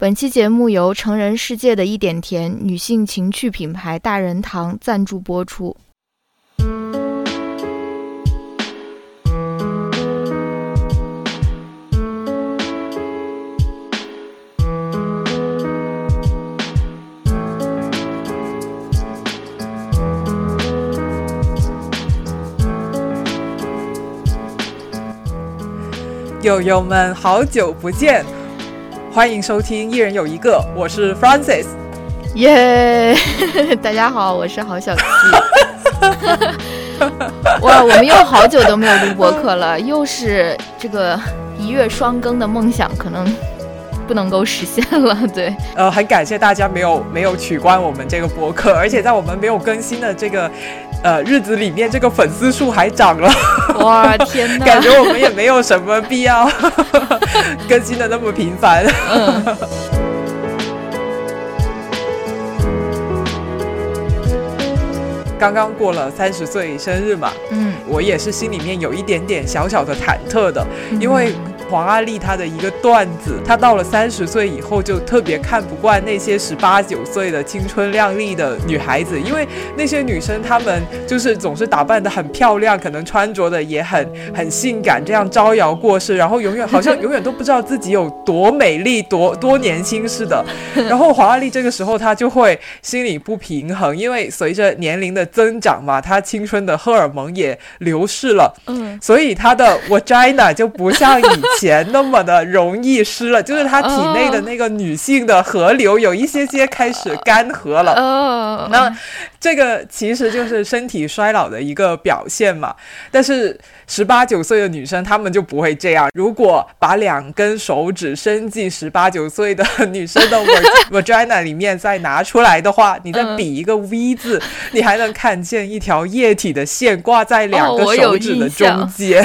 本期节目由成人世界的一点甜女性情趣品牌大人堂赞助播出。友友们，好久不见！欢迎收听《一人有一个》，我是 Francis。耶！大家好，我是郝小七。哇，我们又好久都没有录播客了，又是这个一月双更的梦想，可能。不能够实现了，对，呃，很感谢大家没有没有取关我们这个博客，而且在我们没有更新的这个呃日子里面，这个粉丝数还涨了，哇天哪，感觉我们也没有什么必要 更新的那么频繁。刚刚过了三十岁生日嘛，嗯，我也是心里面有一点点小小的忐忑的，因为。黄阿丽她的一个段子，她到了三十岁以后就特别看不惯那些十八九岁的青春靓丽的女孩子，因为那些女生她们就是总是打扮的很漂亮，可能穿着的也很很性感，这样招摇过市，然后永远好像永远都不知道自己有多美丽、多多年轻似的。然后黄阿丽这个时候她就会心里不平衡，因为随着年龄的增长嘛，她青春的荷尔蒙也流逝了，嗯，所以她的 vagina 就不像以。钱那么的容易湿了，就是他体内的那个女性的河流有一些些开始干涸了。那这个其实就是身体衰老的一个表现嘛。但是十八九岁的女生她们就不会这样。如果把两根手指伸进十八九岁的女生的 vagina 里面再拿出来的话，你再比一个 V 字，你还能看见一条液体的线挂在两个手指的中间。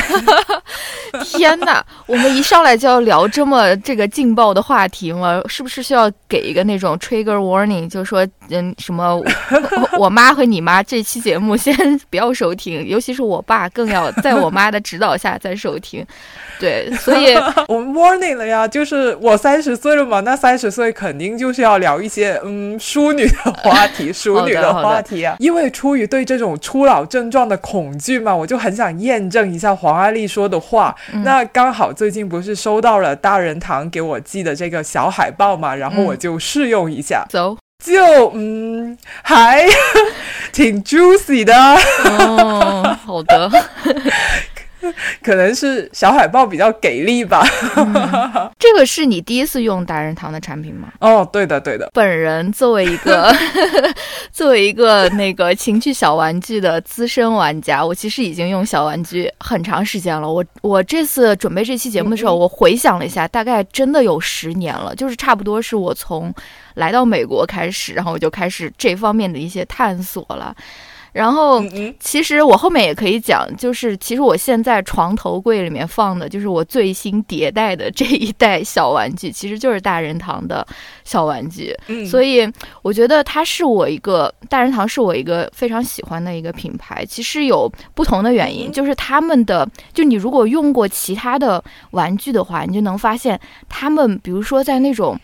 天哪，我们。一上来就要聊这么这个劲爆的话题吗？是不是需要给一个那种 trigger warning，就是说，嗯，什么，我妈和你妈这期节目先不要收听，尤其是我爸更要在我妈的指导下在收听。对，所以 我们 warning 了呀，就是我三十岁了嘛，那三十岁肯定就是要聊一些嗯淑女的话题，淑女的话题啊。因为出于对这种初老症状的恐惧嘛，我就很想验证一下黄阿丽说的话。那刚好最近不是收到了大人堂给我寄的这个小海报嘛，然后我就试用一下，走，就嗯还挺 juicy 的。哦，好的。可能是小海豹比较给力吧。这个是你第一次用达人堂的产品吗？哦，对的，对的。本人作为一个 作为一个那个情趣小玩具的资深玩家，我其实已经用小玩具很长时间了。我我这次准备这期节目的时候，我回想了一下，大概真的有十年了，就是差不多是我从来到美国开始，然后我就开始这方面的一些探索了。然后，其实我后面也可以讲，就是其实我现在床头柜里面放的，就是我最新迭代的这一代小玩具，其实就是大人堂的小玩具。所以我觉得它是我一个大人堂是我一个非常喜欢的一个品牌。其实有不同的原因，就是他们的，就你如果用过其他的玩具的话，你就能发现他们，比如说在那种。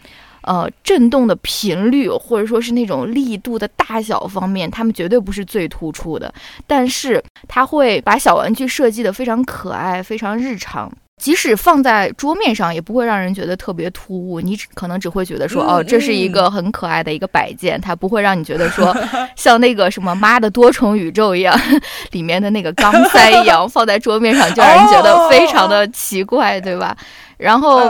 呃，震动的频率或者说是那种力度的大小方面，他们绝对不是最突出的。但是，他会把小玩具设计的非常可爱、非常日常，即使放在桌面上，也不会让人觉得特别突兀。你只可能只会觉得说，哦，这是一个很可爱的一个摆件，它不会让你觉得说，像那个什么《妈的多重宇宙》一样，里面的那个钢塞一样放在桌面上，就让人觉得非常的奇怪，对吧？然后，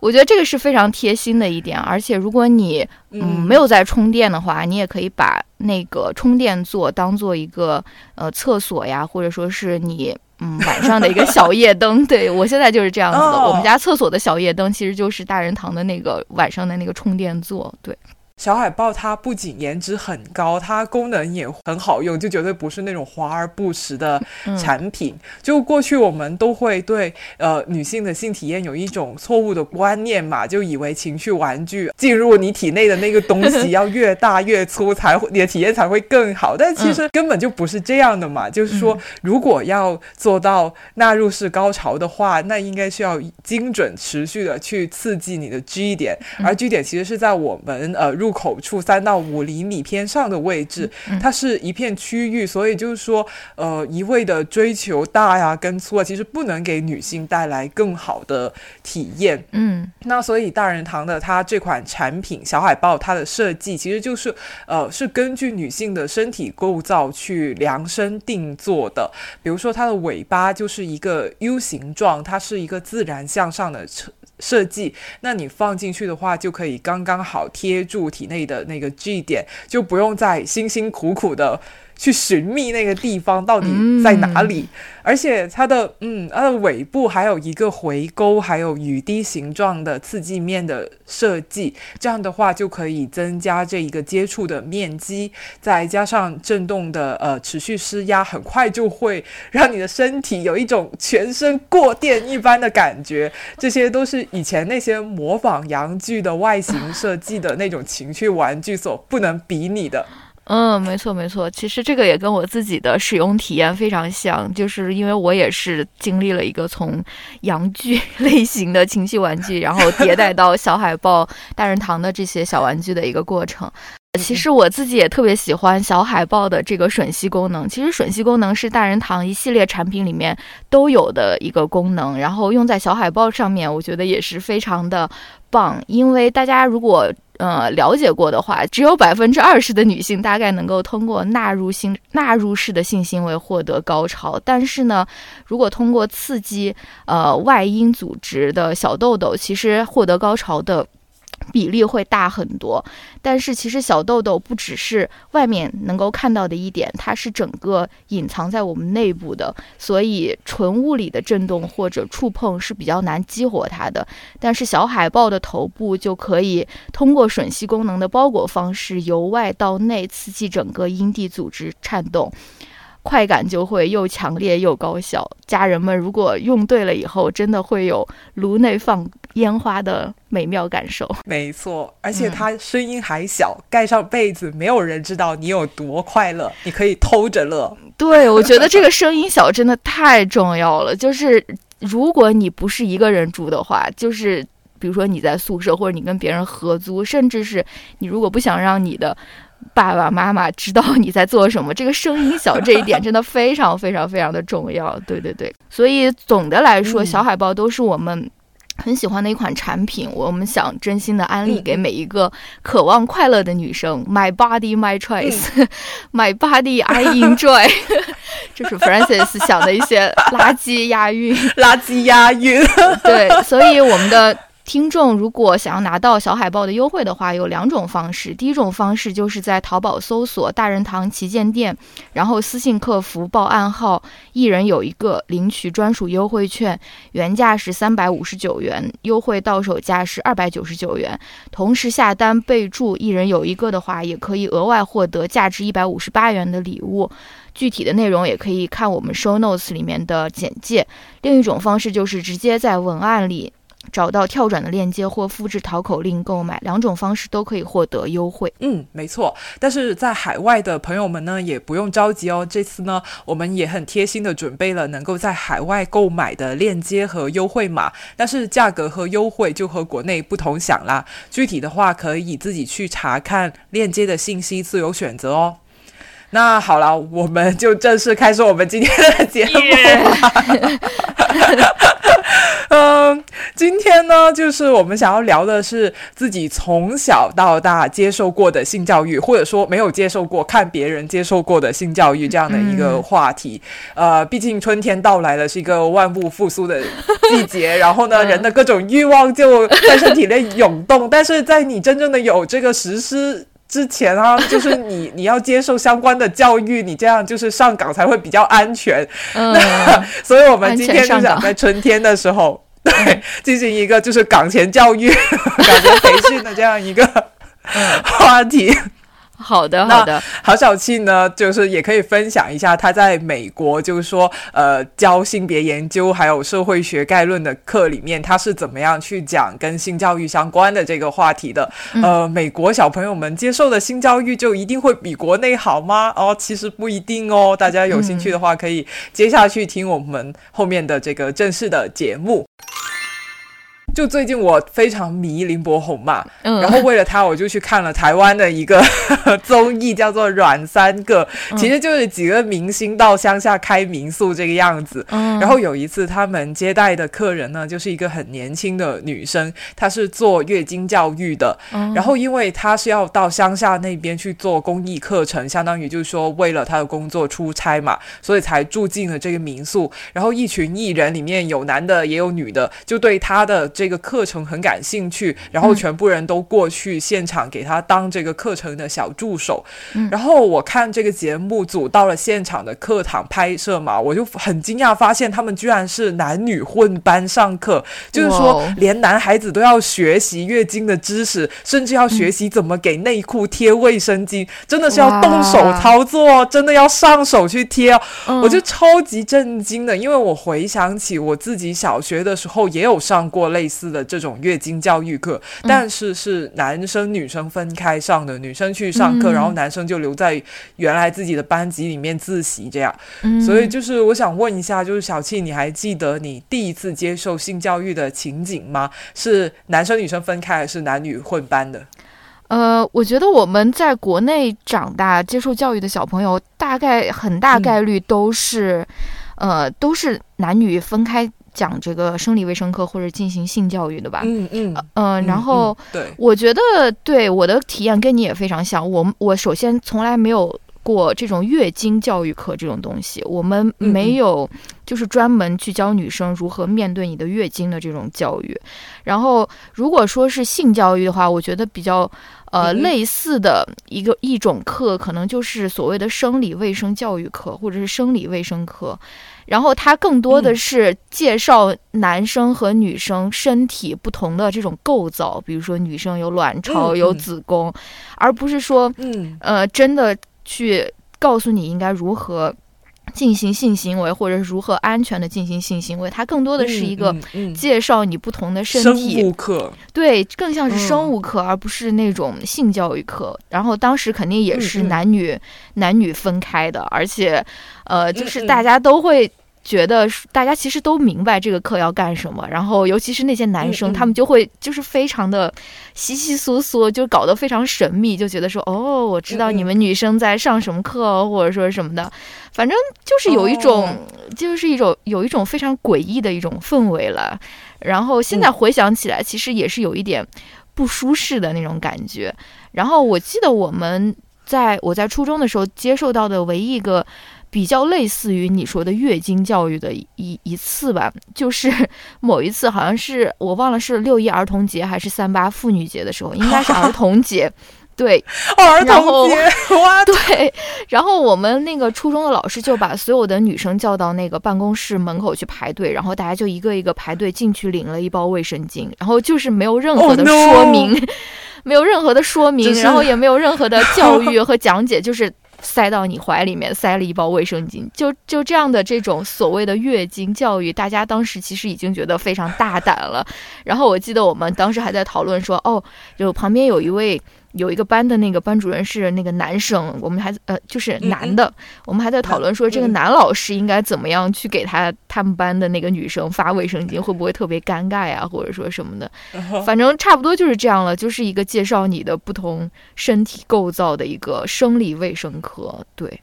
我觉得这个是非常贴心的一点，而且如果你嗯没有在充电的话，你也可以把那个充电座当做一个呃厕所呀，或者说是你嗯晚上的一个小夜灯。对我现在就是这样子的，我们家厕所的小夜灯其实就是大人堂的那个晚上的那个充电座。对。小海豹它不仅颜值很高，它功能也很好用，就绝对不是那种华而不实的产品。就过去我们都会对呃女性的性体验有一种错误的观念嘛，就以为情趣玩具进入你体内的那个东西 要越大越粗才会你的体验才会更好，但其实根本就不是这样的嘛。就是说，如果要做到纳入式高潮的话，那应该是要精准持续的去刺激你的 G 点，而 G 点其实是在我们呃入口处三到五厘米偏上的位置，它是一片区域，所以就是说，呃，一味的追求大呀跟粗啊，其实不能给女性带来更好的体验。嗯，那所以大人堂的它这款产品小海豹，它的设计其实就是呃是根据女性的身体构造去量身定做的。比如说它的尾巴就是一个 U 形状，它是一个自然向上的设计，那你放进去的话，就可以刚刚好贴住体内的那个 G 点，就不用再辛辛苦苦的。去寻觅那个地方到底在哪里，而且它的嗯，它的尾部还有一个回勾，还有雨滴形状的刺激面的设计，这样的话就可以增加这一个接触的面积，再加上震动的呃持续施压，很快就会让你的身体有一种全身过电一般的感觉。这些都是以前那些模仿洋具的外形设计的那种情趣玩具所不能比拟的。嗯，没错没错，其实这个也跟我自己的使用体验非常像，就是因为我也是经历了一个从洋具 类型的情绪玩具，然后迭代到小海豹、大人堂的这些小玩具的一个过程。其实我自己也特别喜欢小海豹的这个吮吸功能。其实吮吸功能是大人堂一系列产品里面都有的一个功能，然后用在小海豹上面，我觉得也是非常的棒。因为大家如果呃了解过的话，只有百分之二十的女性大概能够通过纳入性纳入式的性行为获得高潮，但是呢，如果通过刺激呃外阴组织的小豆豆，其实获得高潮的。比例会大很多，但是其实小豆豆不只是外面能够看到的一点，它是整个隐藏在我们内部的，所以纯物理的震动或者触碰是比较难激活它的。但是小海豹的头部就可以通过吮吸功能的包裹方式，由外到内刺激整个阴蒂组织颤动。快感就会又强烈又高效，家人们如果用对了以后，真的会有颅内放烟花的美妙感受。没错，而且它声音还小，盖上被子，没有人知道你有多快乐，你可以偷着乐。对，我觉得这个声音小真的太重要了。就是如果你不是一个人住的话，就是比如说你在宿舍，或者你跟别人合租，甚至是你如果不想让你的。爸爸妈妈知道你在做什么，这个声音小这一点真的非常非常非常的重要。对对对，所以总的来说，小海豹都是我们很喜欢的一款产品。我们想真心的安利给每一个渴望快乐的女生。My body, my choice. My body, I enjoy. 这是 Francis 想的一些垃圾押韵，垃圾押韵。对，所以我们的。听众如果想要拿到小海豹的优惠的话，有两种方式。第一种方式就是在淘宝搜索“大人堂旗舰店”，然后私信客服报暗号，一人有一个，领取专属优惠券，原价是三百五十九元，优惠到手价是二百九十九元。同时下单备注“一人有一个”的话，也可以额外获得价值一百五十八元的礼物。具体的内容也可以看我们 show notes 里面的简介。另一种方式就是直接在文案里。找到跳转的链接或复制淘口令购买，两种方式都可以获得优惠。嗯，没错。但是在海外的朋友们呢，也不用着急哦。这次呢，我们也很贴心的准备了能够在海外购买的链接和优惠码，但是价格和优惠就和国内不同享啦。具体的话，可以自己去查看链接的信息，自由选择哦。那好了，我们就正式开始我们今天的节目。嗯，今天呢，就是我们想要聊的是自己从小到大接受过的性教育，或者说没有接受过、看别人接受过的性教育这样的一个话题。呃，毕竟春天到来了，是一个万物复苏的季节，然后呢，人的各种欲望就在身体内涌动。但是在你真正的有这个实施。之前啊，就是你你要接受相关的教育，你这样就是上岗才会比较安全。嗯，所以我们今天就想在春天的时候，对，进行一个就是岗前教育、岗前培训的这样一个话题。好的，好的。郝小庆呢，就是也可以分享一下他在美国，就是说，呃，教性别研究还有社会学概论的课里面，他是怎么样去讲跟性教育相关的这个话题的。呃，美国小朋友们接受的性教育就一定会比国内好吗？哦，其实不一定哦。大家有兴趣的话，可以接下去听我们后面的这个正式的节目。就最近我非常迷林柏宏嘛，然后为了他，我就去看了台湾的一个 综艺，叫做《软三个》，其实就是几个明星到乡下开民宿这个样子。然后有一次他们接待的客人呢，就是一个很年轻的女生，她是做月经教育的。然后因为她是要到乡下那边去做公益课程，相当于就是说为了她的工作出差嘛，所以才住进了这个民宿。然后一群艺人里面有男的也有女的，就对她的。这个课程很感兴趣，然后全部人都过去现场给他当这个课程的小助手。然后我看这个节目组到了现场的课堂拍摄嘛，我就很惊讶，发现他们居然是男女混班上课，就是说连男孩子都要学习月经的知识，甚至要学习怎么给内裤贴卫生巾，真的是要动手操作，真的要上手去贴。我就超级震惊的，因为我回想起我自己小学的时候也有上过类。似的这种月经教育课，但是是男生女生分开上的，女生去上课，然后男生就留在原来自己的班级里面自习这样。所以就是我想问一下，就是小庆，你还记得你第一次接受性教育的情景吗？是男生女生分开，还是男女混班的？呃，我觉得我们在国内长大接受教育的小朋友，大概很大概率都是，呃，都是男女分开。讲这个生理卫生课或者进行性教育的吧，嗯嗯嗯，然后对，我觉得对我的体验跟你也非常像。我我首先从来没有过这种月经教育课这种东西，我们没有就是专门去教女生如何面对你的月经的这种教育。然后如果说是性教育的话，我觉得比较呃类似的一个一种课，可能就是所谓的生理卫生教育课或者是生理卫生课。然后它更多的是介绍男生和女生身体不同的这种构造，比如说女生有卵巢、有子宫，而不是说，呃，真的去告诉你应该如何。进行性行为，或者是如何安全的进行性行为，它更多的是一个介绍你不同的身体。生物课对，更像是生物课，而不是那种性教育课。然后当时肯定也是男女男女分开的，而且，呃，就是大家都会。觉得大家其实都明白这个课要干什么，然后尤其是那些男生，他们就会就是非常的稀稀疏疏，就搞得非常神秘，就觉得说哦，我知道你们女生在上什么课，或者说什么的，反正就是有一种，就是一种有一种非常诡异的一种氛围了。然后现在回想起来，其实也是有一点不舒适的那种感觉。然后我记得我们在我在初中的时候接受到的唯一一个。比较类似于你说的月经教育的一一次吧，就是 某一次好像是我忘了是六一儿童节还是三八妇女节的时候，应该是 儿童节，对，儿童节，对，然后我们那个初中的老师就把所有的女生叫到那个办公室门口去排队，然后大家就一个一个排队进去领了一包卫生巾，然后就是没有任何的说明，没有任何的说明，然后也没有任何的教育和讲解，就是。塞到你怀里面，塞了一包卫生巾，就就这样的这种所谓的月经教育，大家当时其实已经觉得非常大胆了。然后我记得我们当时还在讨论说，哦，就旁边有一位。有一个班的那个班主任是那个男生，我们还呃就是男的，我们还在讨论说这个男老师应该怎么样去给他他们班的那个女生发卫生巾，会不会特别尴尬呀，或者说什么的，反正差不多就是这样了，就是一个介绍你的不同身体构造的一个生理卫生课，对。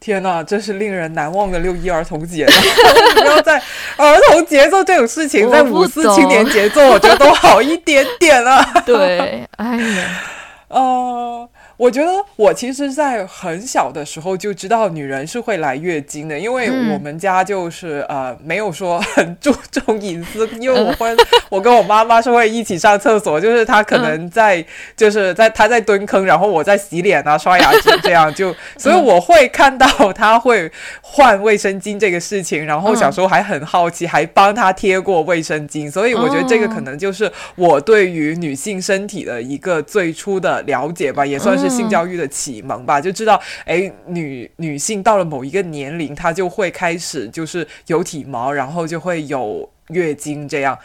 天呐，真是令人难忘的六一儿童节！不要在儿童节做这种事情，在五四青年节做，我觉得都好一点点了。对，哎呀，哦。我觉得我其实，在很小的时候就知道女人是会来月经的，因为我们家就是呃没有说很注重隐私，因为我会 我跟我妈妈是会一起上厕所，就是她可能在就是在她在蹲坑，然后我在洗脸啊刷牙这样就，所以我会看到她会换卫生巾这个事情，然后小时候还很好奇，还帮她贴过卫生巾，所以我觉得这个可能就是我对于女性身体的一个最初的了解吧，也算是。性教育的启蒙吧，就知道，哎，女女性到了某一个年龄，她就会开始就是有体毛，然后就会有月经这样。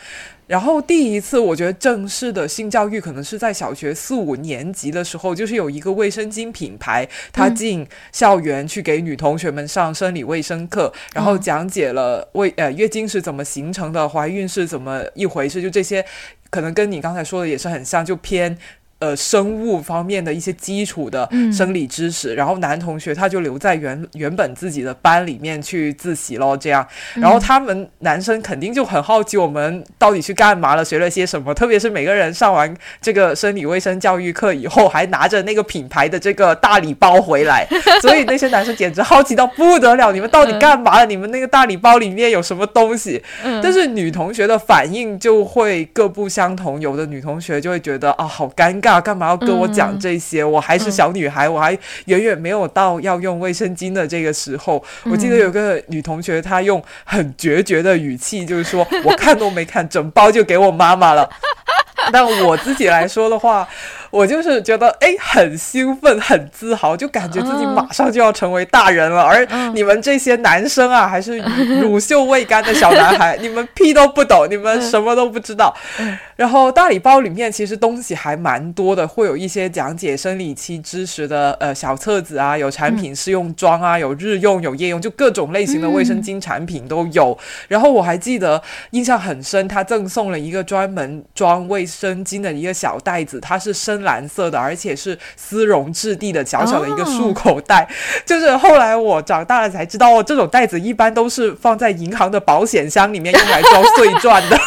然后第一次我觉得正式的性教育可能是在小学四五年级的时候，就是有一个卫生巾品牌，他进校园去给女同学们上生理卫生课，然后讲解了卫呃月经是怎么形成的，怀孕是怎么一回事，就这些，可能跟你刚才说的也是很像，就偏。呃，生物方面的一些基础的生理知识，然后男同学他就留在原原本自己的班里面去自习咯，这样，然后他们男生肯定就很好奇我们到底去干嘛了，学了些什么，特别是每个人上完这个生理卫生教育课以后，还拿着那个品牌的这个大礼包回来，所以那些男生简直好奇到不得了，你们到底干嘛了？你们那个大礼包里面有什么东西？但是女同学的反应就会各不相同，有的女同学就会觉得啊，好尴尬。干嘛要跟我讲这些？我还是小女孩，我还远远没有到要用卫生巾的这个时候。我记得有个女同学，她用很决绝的语气，就是说：“ 我看都没看，整包就给我妈妈了。”但我自己来说的话。我就是觉得哎，很兴奋，很自豪，就感觉自己马上就要成为大人了。而你们这些男生啊，还是乳臭未干的小男孩，你们屁都不懂，你们什么都不知道。然后大礼包里面其实东西还蛮多的，会有一些讲解生理期知识的呃小册子啊，有产品试用装啊，有日用有夜用，就各种类型的卫生巾产品都有。然后我还记得印象很深，他赠送了一个专门装卫生巾的一个小袋子，它是深。蓝色的，而且是丝绒质地的小小的一个束口袋，就是后来我长大了才知道，这种袋子一般都是放在银行的保险箱里面用来装碎钻的。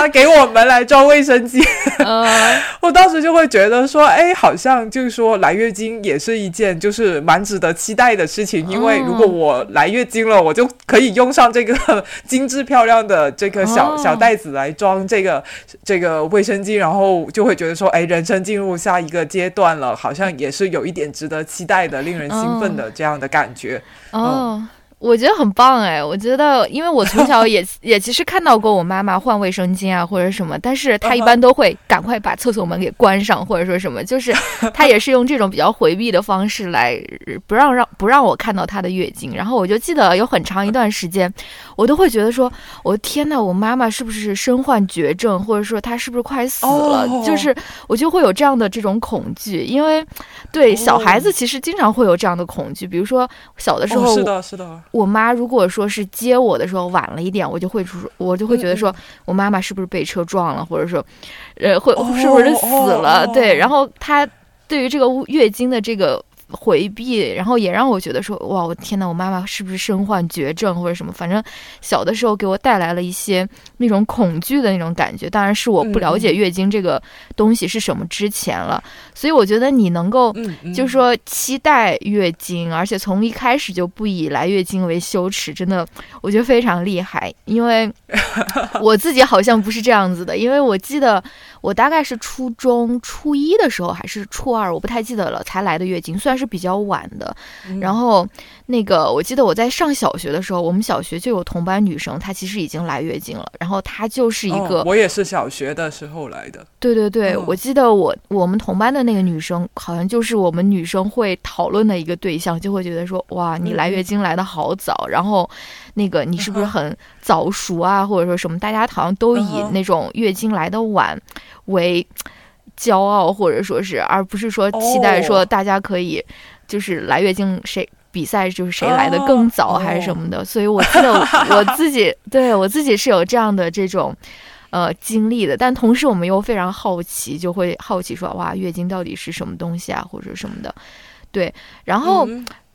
他给我们来装卫生巾，我当时就会觉得说，哎，好像就是说来月经也是一件就是蛮值得期待的事情，因为如果我来月经了，我就可以用上这个 精致漂亮的这个小小袋子来装这个这个卫生巾，然后就会觉得说，哎，人生进入下一个阶段了，好像也是有一点值得期待的、令人兴奋的这样的感觉。哦。我觉得很棒哎！我觉得，因为我从小也 也其实看到过我妈妈换卫生巾啊或者什么，但是她一般都会赶快把厕所门给关上或者说什么，就是她也是用这种比较回避的方式来不让让不让我看到她的月经。然后我就记得有很长一段时间，我都会觉得说，我的天呐，我妈妈是不是身患绝症，或者说她是不是快死了？就是我就会有这样的这种恐惧，因为对小孩子其实经常会有这样的恐惧，比如说小的时候，是的，是的。我妈如果说是接我的时候晚了一点，我就会说，我就会觉得说我妈妈是不是被车撞了，或者说，呃，会是不是死了？对，然后她对于这个月经的这个。回避，然后也让我觉得说，哇，我天呐，我妈妈是不是身患绝症或者什么？反正小的时候给我带来了一些那种恐惧的那种感觉。当然是我不了解月经这个东西是什么之前了。所以我觉得你能够，就是说期待月经，而且从一开始就不以来月经为羞耻，真的我觉得非常厉害。因为 我自己好像不是这样子的，因为我记得我大概是初中初一的时候还是初二，我不太记得了，才来的月经，虽然。是比较晚的，然后那个我记得我在上小学的时候，我们小学就有同班女生，她其实已经来月经了，然后她就是一个，我也是小学的时候来的，对对对，我记得我我们同班的那个女生，好像就是我们女生会讨论的一个对象，就会觉得说，哇，你来月。经来的好早，然后那个你是不是很早熟啊，或者说什么，大家好像都以那种月经来的晚为。骄傲，或者说是，而不是说期待说大家可以，就是来月经谁比赛就是谁来的更早还是什么的。所以我记得我自己对我自己是有这样的这种呃经历的，但同时我们又非常好奇，就会好奇说哇月经到底是什么东西啊，或者什么的。对，然后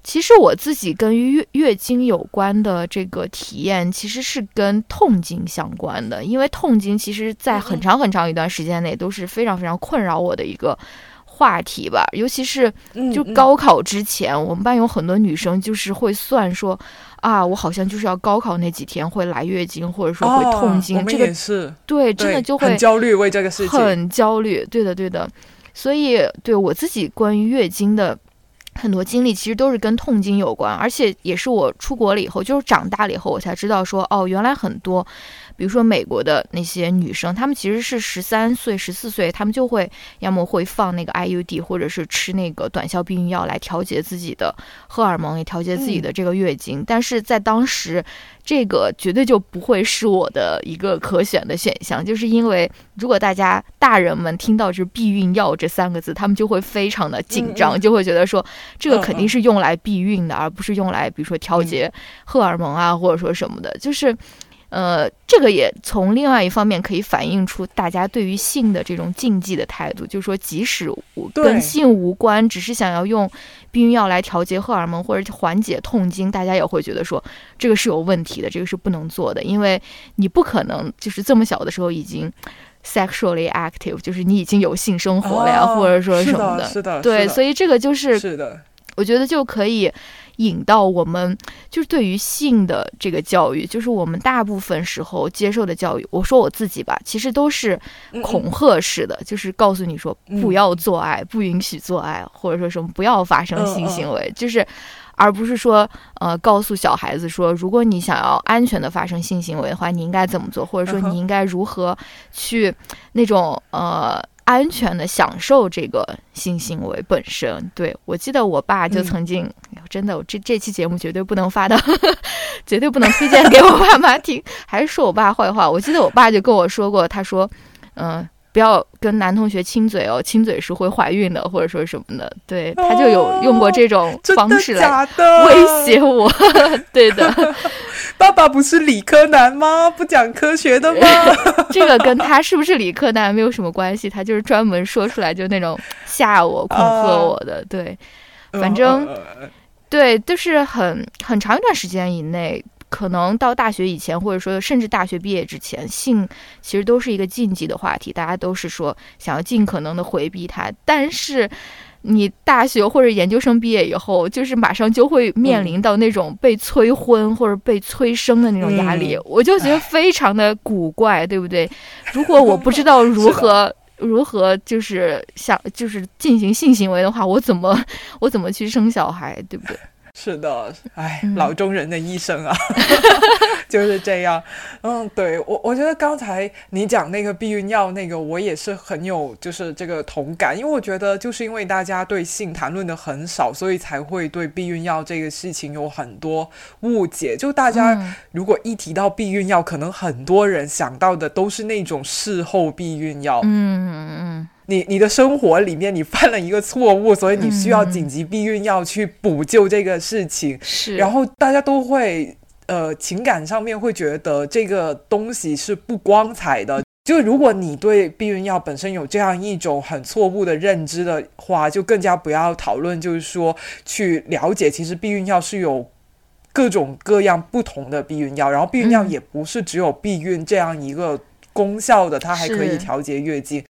其实我自己跟月月经有关的这个体验，其实是跟痛经相关的，因为痛经其实在很长很长一段时间内都是非常非常困扰我的一个话题吧。尤其是就高考之前，我们班有很多女生就是会算说啊，我好像就是要高考那几天会来月经，或者说会痛经。这个是对，真的就会很焦虑为这个事情，很焦虑。对的，对的。所以对我自己关于月经的。很多经历其实都是跟痛经有关，而且也是我出国了以后，就是长大了以后，我才知道说，哦，原来很多，比如说美国的那些女生，她们其实是十三岁、十四岁，她们就会要么会放那个 IUD，或者是吃那个短效避孕药来调节自己的荷尔蒙，也调节自己的这个月经。但是在当时。这个绝对就不会是我的一个可选的选项，就是因为如果大家大人们听到就是避孕药这三个字，他们就会非常的紧张，就会觉得说这个肯定是用来避孕的，而不是用来比如说调节荷尔蒙啊，或者说什么的，就是。呃，这个也从另外一方面可以反映出大家对于性的这种禁忌的态度，就是说，即使跟性无关，只是想要用避孕药来调节荷尔蒙或者缓解痛经，大家也会觉得说这个是有问题的，这个是不能做的，因为你不可能就是这么小的时候已经 sexually active，就是你已经有性生活了呀，或者说什么的，是的，对，所以这个就是是的，我觉得就可以。引到我们就是对于性的这个教育，就是我们大部分时候接受的教育。我说我自己吧，其实都是恐吓式的，就是告诉你说不要做爱，不允许做爱，或者说什么不要发生性行为，就是而不是说呃告诉小孩子说，如果你想要安全的发生性行为的话，你应该怎么做，或者说你应该如何去那种呃。安全的享受这个性行为本身，对我记得我爸就曾经，真的，这这期节目绝对不能发到，绝对不能推荐给我爸妈听，还是说我爸坏话。我记得我爸就跟我说过，他说，嗯。不要跟男同学亲嘴哦，亲嘴是会怀孕的，或者说什么的。对他就有用过这种方式来威胁我。对的，爸爸不是理科男吗？不讲科学的吗？这个跟他是不是理科男没有什么关系，他就是专门说出来就那种吓我、恐吓我的。对，反正对，就是很很长一段时间以内。可能到大学以前，或者说甚至大学毕业之前，性其实都是一个禁忌的话题，大家都是说想要尽可能的回避它。但是你大学或者研究生毕业以后，就是马上就会面临到那种被催婚或者被催生的那种压力，我就觉得非常的古怪，对不对？如果我不知道如何 如何就是想就是进行性行为的话，我怎么我怎么去生小孩，对不对？是的，哎，老中人的一生啊，就是这样。嗯，对我，我觉得刚才你讲那个避孕药那个，我也是很有就是这个同感，因为我觉得就是因为大家对性谈论的很少，所以才会对避孕药这个事情有很多误解。就大家如果一提到避孕药，可能很多人想到的都是那种事后避孕药。嗯嗯嗯。你你的生活里面你犯了一个错误，所以你需要紧急避孕药去补救这个事情。是，然后大家都会呃情感上面会觉得这个东西是不光彩的。就如果你对避孕药本身有这样一种很错误的认知的话，就更加不要讨论，就是说去了解，其实避孕药是有各种各样不同的避孕药，然后避孕药也不是只有避孕这样一个功效的，它还可以调节月经。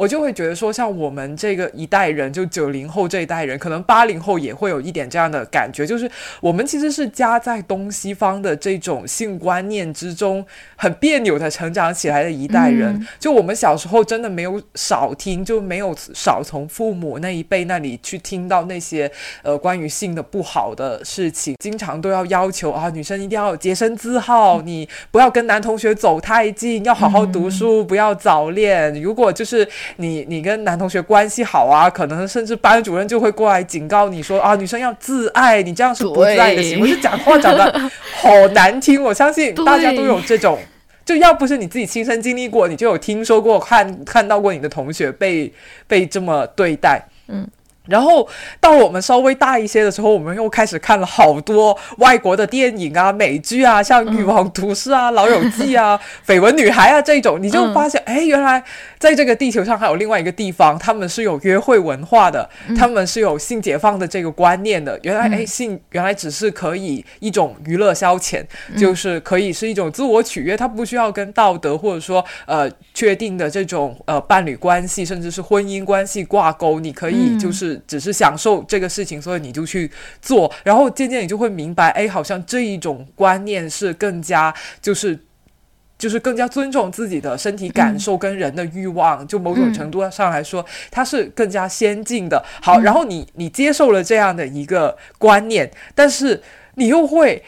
我就会觉得说，像我们这个一代人，就九零后这一代人，可能八零后也会有一点这样的感觉，就是我们其实是夹在东西方的这种性观念之中，很别扭的成长起来的一代人。就我们小时候真的没有少听，就没有少从父母那一辈那里去听到那些呃关于性的不好的事情，经常都要要求啊，女生一定要洁身自好，你不要跟男同学走太近，要好好读书，不要早恋。如果就是你你跟男同学关系好啊，可能甚至班主任就会过来警告你说啊，女生要自爱，你这样是不自爱的行为，就讲话讲的好难听。我相信大家都有这种，就要不是你自己亲身经历过，你就有听说过看看到过你的同学被被这么对待。嗯。然后到了我们稍微大一些的时候，我们又开始看了好多外国的电影啊、美剧啊，像《女王都市》啊、《老友记》啊、《绯闻女孩》啊这种，你就发现，哎，原来在这个地球上还有另外一个地方，他们是有约会文化的，他们是有性解放的这个观念的。原来，哎，性原来只是可以一种娱乐消遣，就是可以是一种自我取悦，它不需要跟道德或者说呃确定的这种呃伴侣关系，甚至是婚姻关系挂钩，你可以就是。只是享受这个事情，所以你就去做，然后渐渐你就会明白，哎，好像这一种观念是更加就是就是更加尊重自己的身体感受跟人的欲望，就某种程度上来说，它是更加先进的。好，然后你你接受了这样的一个观念，但是你又会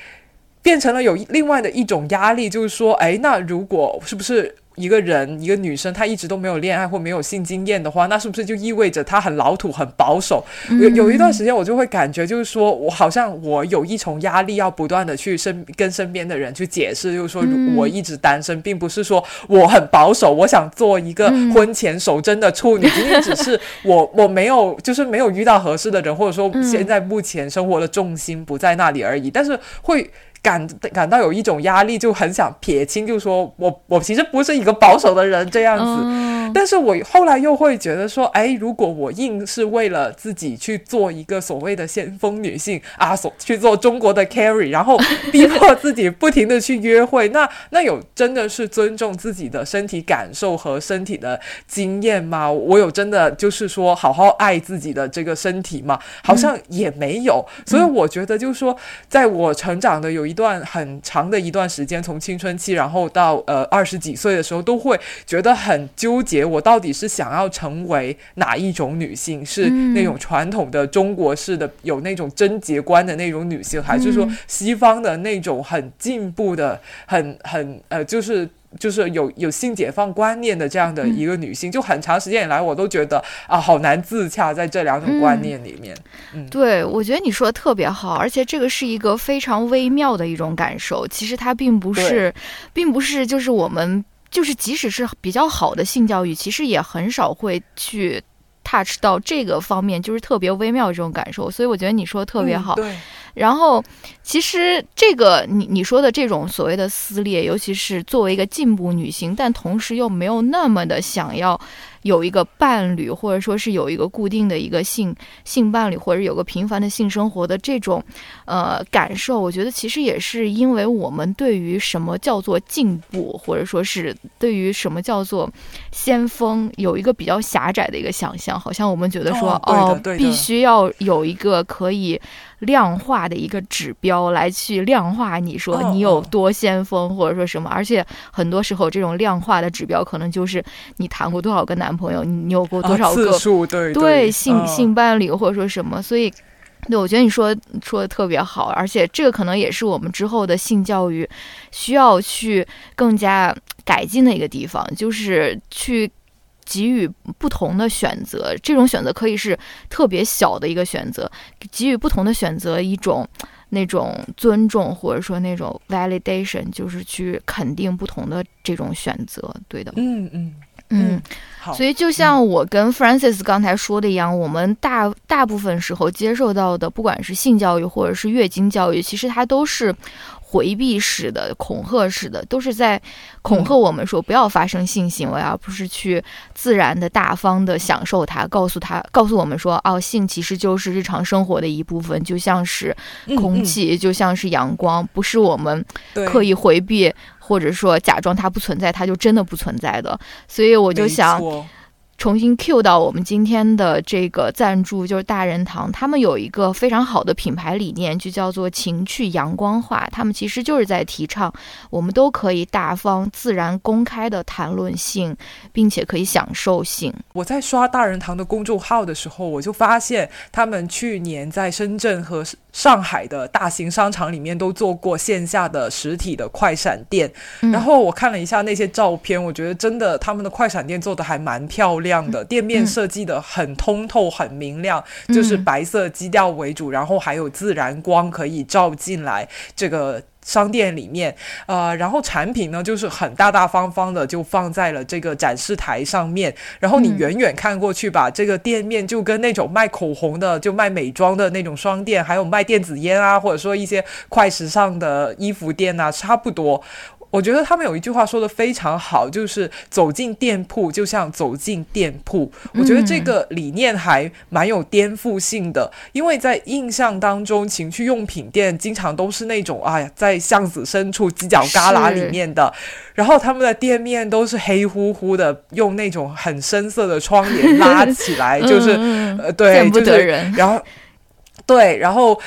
变成了有另外的一种压力，就是说，哎，那如果是不是？一个人，一个女生，她一直都没有恋爱或没有性经验的话，那是不是就意味着她很老土、很保守？有有一段时间，我就会感觉，就是说我好像我有一重压力，要不断的去身跟身边的人去解释，就是说我一直单身，并不是说我很保守，我想做一个婚前守贞的处女，仅仅只是我 我没有就是没有遇到合适的人，或者说现在目前生活的重心不在那里而已，但是会。感感到有一种压力，就很想撇清，就说我我其实不是一个保守的人这样子，但是我后来又会觉得说，哎，如果我硬是为了自己去做一个所谓的先锋女性啊，所去做中国的 carry，然后逼迫自己不停的去约会，那那有真的是尊重自己的身体感受和身体的经验吗？我有真的就是说好好爱自己的这个身体吗？好像也没有，所以我觉得就是说，在我成长的有一。一段很长的一段时间，从青春期，然后到呃二十几岁的时候，都会觉得很纠结。我到底是想要成为哪一种女性？是那种传统的中国式的有那种贞洁观的那种女性，还是说西方的那种很进步的、很很呃，就是。就是有有性解放观念的这样的一个女性，就很长时间以来，我都觉得啊，好难自洽在这两种观念里面。嗯，对，我觉得你说的特别好，而且这个是一个非常微妙的一种感受。其实它并不是，并不是就是我们就是即使是比较好的性教育，其实也很少会去 touch 到这个方面，就是特别微妙的这种感受。所以我觉得你说的特别好。对。然后，其实这个你你说的这种所谓的撕裂，尤其是作为一个进步女性，但同时又没有那么的想要。有一个伴侣，或者说是有一个固定的一个性性伴侣，或者有个频繁的性生活的这种，呃，感受，我觉得其实也是因为我们对于什么叫做进步，或者说是对于什么叫做先锋，有一个比较狭窄的一个想象，好像我们觉得说，哦，必须要有一个可以量化的一个指标来去量化你说你有多先锋，或者说什么，而且很多时候这种量化的指标可能就是你谈过多少个男。朋友，你有过多少个？对对，性性伴侣或者说什么？所以，对我觉得你说说的特别好，而且这个可能也是我们之后的性教育需要去更加改进的一个地方，就是去给予不同的选择。这种选择可以是特别小的一个选择，给予不同的选择一种那种尊重，或者说那种 validation，就是去肯定不同的这种选择。对的，嗯嗯。嗯，所以就像我跟 Francis 刚才说的一样，我们大大部分时候接受到的，不管是性教育或者是月经教育，其实它都是。回避式的、恐吓式的，都是在恐吓我们说不要发生性行为，而不是去自然的、大方的享受它。告诉他，告诉我们说，哦，性其实就是日常生活的一部分，就像是空气，就像是阳光，不是我们刻意回避或者说假装它不存在，它就真的不存在的。所以我就想。重新 Q 到我们今天的这个赞助，就是大人堂，他们有一个非常好的品牌理念，就叫做情趣阳光化。他们其实就是在提倡，我们都可以大方、自然、公开的谈论性，并且可以享受性。我在刷大人堂的公众号的时候，我就发现他们去年在深圳和上海的大型商场里面都做过线下的实体的快闪店。然后我看了一下那些照片，我觉得真的他们的快闪店做的还蛮漂亮。样的店面设计的很通透、很明亮，就是白色基调为主，然后还有自然光可以照进来这个商店里面，呃，然后产品呢就是很大大方方的就放在了这个展示台上面，然后你远远看过去吧，这个店面就跟那种卖口红的、就卖美妆的那种商店，还有卖电子烟啊，或者说一些快时尚的衣服店啊，差不多。我觉得他们有一句话说的非常好，就是走进店铺就像走进店铺。我觉得这个理念还蛮有颠覆性的，因为在印象当中，情趣用品店经常都是那种哎呀，在巷子深处犄角旮旯里面的，然后他们的店面都是黑乎乎的，用那种很深色的窗帘拉起来，就是 呃对，见不得人。然后对，然后。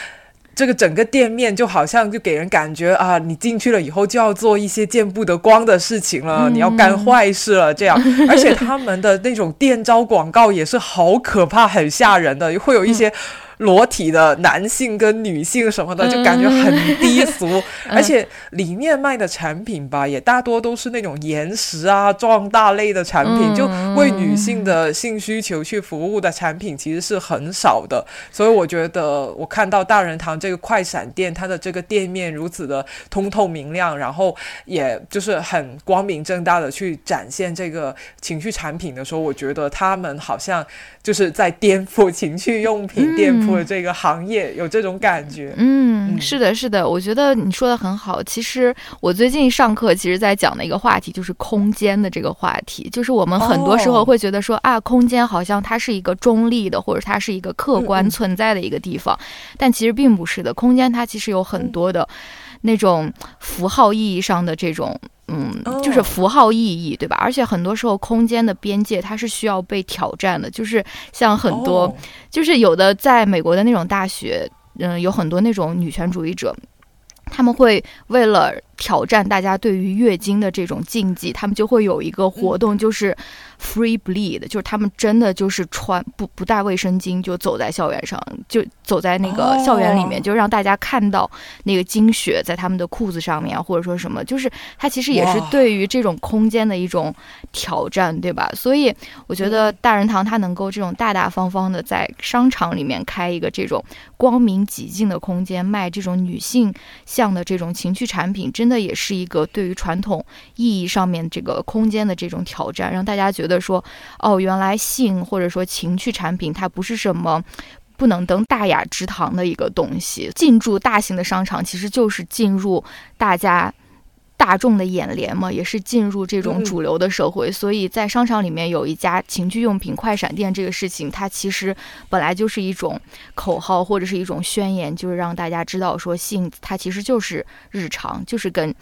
这个整个店面就好像就给人感觉啊，你进去了以后就要做一些见不得光的事情了，你要干坏事了这样。而且他们的那种店招广告也是好可怕、很吓人的，会有一些。裸体的男性跟女性什么的，就感觉很低俗，而且里面卖的产品吧，也大多都是那种延时啊、壮大类的产品，就为女性的性需求去服务的产品其实是很少的。所以我觉得，我看到大人堂这个快闪店，它的这个店面如此的通透明亮，然后也就是很光明正大的去展现这个情趣产品的时候，我觉得他们好像就是在颠覆情趣用品店。这个行业有这种感觉，嗯，是的，是的，我觉得你说的很好。其实我最近上课，其实在讲的一个话题就是空间的这个话题，就是我们很多时候会觉得说啊，空间好像它是一个中立的，或者它是一个客观存在的一个地方，但其实并不是的。空间它其实有很多的那种符号意义上的这种。嗯，就是符号意义，对吧？而且很多时候，空间的边界它是需要被挑战的。就是像很多，就是有的在美国的那种大学，嗯，有很多那种女权主义者，他们会为了挑战大家对于月经的这种禁忌，他们就会有一个活动，就是。Free bleed，就是他们真的就是穿不不带卫生巾就走在校园上，就走在那个校园里面，就让大家看到那个经血在他们的裤子上面，或者说什么，就是它其实也是对于这种空间的一种挑战，对吧？所以我觉得大人堂它能够这种大大方方的在商场里面开一个这种光明几净的空间，卖这种女性向的这种情趣产品，真的也是一个对于传统意义上面这个空间的这种挑战，让大家觉得。说哦，原来性或者说情趣产品，它不是什么不能登大雅之堂的一个东西。进驻大型的商场，其实就是进入大家大众的眼帘嘛，也是进入这种主流的社会。所以在商场里面有一家情趣用品快闪店，这个事情它其实本来就是一种口号或者是一种宣言，就是让大家知道说性它其实就是日常，就是跟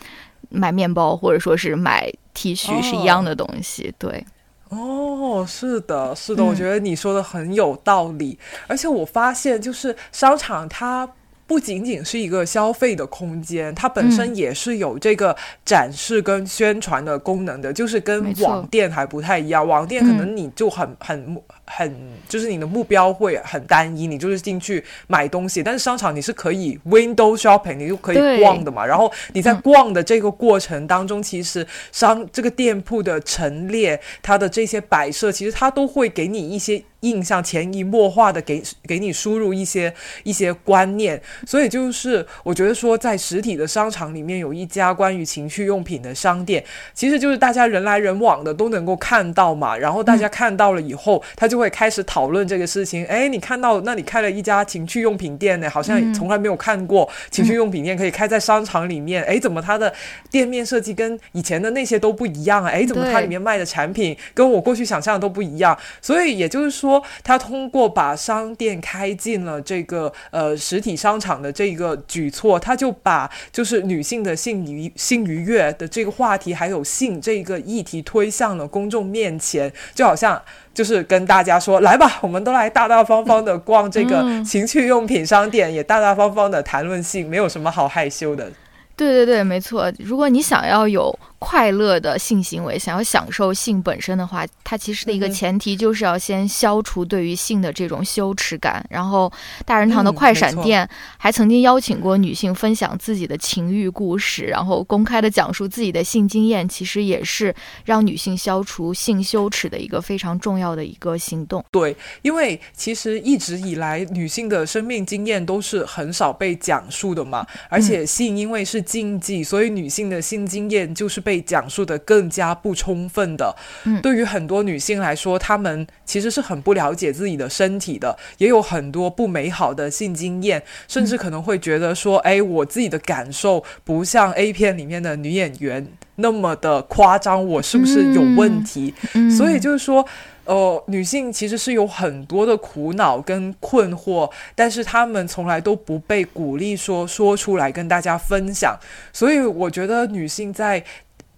买面包或者说是买 T 恤是一样的东西。对。哦，是的，是的，我觉得你说的很有道理，而且我发现就是商场它。不仅仅是一个消费的空间，它本身也是有这个展示跟宣传的功能的，就是跟网店还不太一样。网店可能你就很很很，就是你的目标会很单一，你就是进去买东西。但是商场你是可以 window shopping，你就可以逛的嘛。然后你在逛的这个过程当中，其实商这个店铺的陈列，它的这些摆设，其实它都会给你一些。印象潜移默化的给给你输入一些一些观念，所以就是我觉得说，在实体的商场里面有一家关于情趣用品的商店，其实就是大家人来人往的都能够看到嘛。然后大家看到了以后，他就会开始讨论这个事情。哎，你看到那里开了一家情趣用品店呢，好像从来没有看过情趣用品店可以开在商场里面。哎，怎么它的店面设计跟以前的那些都不一样啊？哎，怎么它里面卖的产品跟我过去想象的都不一样？所以也就是说。他通过把商店开进了这个呃实体商场的这个举措，他就把就是女性的性愉性愉悦的这个话题，还有性这个议题推向了公众面前，就好像就是跟大家说，来吧，我们都来大大方方的逛这个情趣用品商店，也大大方方的谈论性，没有什么好害羞的。对对对，没错。如果你想要有。快乐的性行为，想要享受性本身的话，它其实的一个前提就是要先消除对于性的这种羞耻感。然后，大人堂的快闪店还曾经邀请过女性分享自己的情欲故事，然后公开的讲述自己的性经验，其实也是让女性消除性羞耻的一个非常重要的一个行动。对，因为其实一直以来女性的生命经验都是很少被讲述的嘛，而且性因为是禁忌，所以女性的性经验就是被讲述的更加不充分的。嗯，对于很多女性来说，她们其实是很不了解自己的身体的，也有很多不美好的性经验，甚至可能会觉得说，哎，我自己的感受不像 A 片里面的女演员那么的夸张，我是不是有问题？所以就是说。呃，女性其实是有很多的苦恼跟困惑，但是她们从来都不被鼓励说说出来跟大家分享。所以我觉得女性在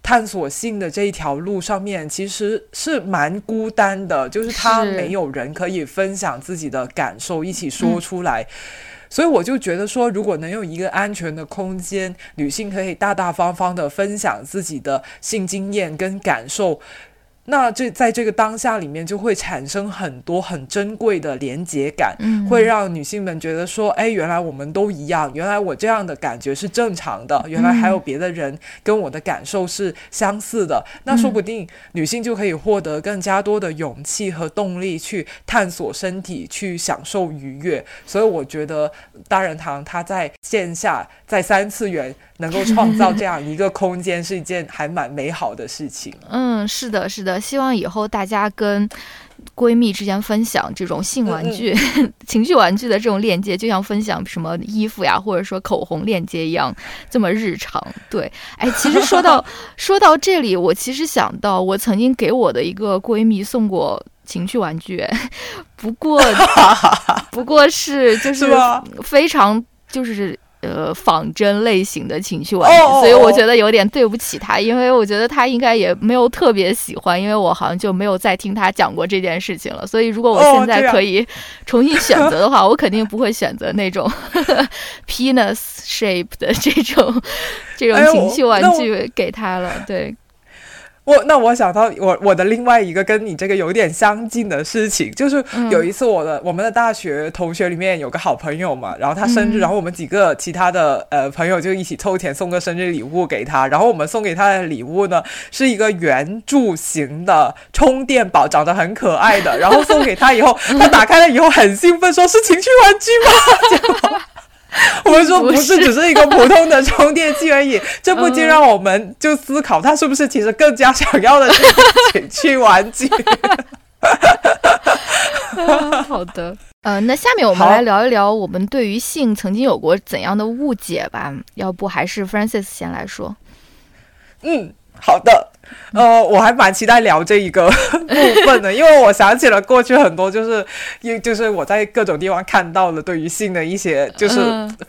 探索性的这一条路上面，其实是蛮孤单的，就是她没有人可以分享自己的感受，一起说出来。所以我就觉得说，如果能有一个安全的空间，女性可以大大方方的分享自己的性经验跟感受。那这在这个当下里面，就会产生很多很珍贵的连结感，会让女性们觉得说，哎，原来我们都一样，原来我这样的感觉是正常的，原来还有别的人跟我的感受是相似的。那说不定女性就可以获得更加多的勇气和动力去探索身体，去享受愉悦。所以我觉得大人堂它在线下在三次元能够创造这样一个空间，是一件还蛮美好的事情。嗯，是的，是的。希望以后大家跟闺蜜之间分享这种性玩具、情绪玩具的这种链接，就像分享什么衣服呀，或者说口红链接一样，这么日常。对，哎，其实说到 说到这里，我其实想到，我曾经给我的一个闺蜜送过情趣玩具，不过不过是就是非常就是。呃，仿真类型的情绪玩具，所以我觉得有点对不起他，因为我觉得他应该也没有特别喜欢，因为我好像就没有再听他讲过这件事情了。所以如果我现在可以重新选择的话，我肯定不会选择那种 penis shape 的这种这种情绪玩具给他了。对。我那我想到我我的另外一个跟你这个有点相近的事情，就是有一次我的我们的大学同学里面有个好朋友嘛，然后他生日，然后我们几个其他的呃朋友就一起凑钱送个生日礼物给他，然后我们送给他的礼物呢是一个圆柱形的充电宝，长得很可爱的，然后送给他以后，他打开了以后很兴奋，说是情趣玩具吗？我们说不是，只是一个普通的充电器而已。这不禁让我们就思考，他是不是其实更加想要的是情趣玩具？好的，呃，那下面我们来聊一聊我们对于性曾经有过怎样的误解吧。要不还是 Francis 先来说？嗯，好的。呃，我还蛮期待聊这一个 部分的，因为我想起了过去很多，就是因就是我在各种地方看到了对于性的一些就是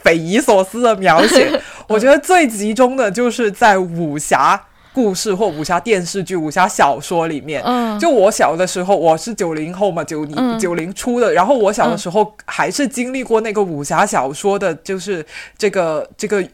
匪夷所思的描写。我觉得最集中的就是在武侠故事或武侠电视剧、武侠小说里面。嗯，就我小的时候，我是九零后嘛，九零九零初的，然后我小的时候还是经历过那个武侠小说的，就是这个这个。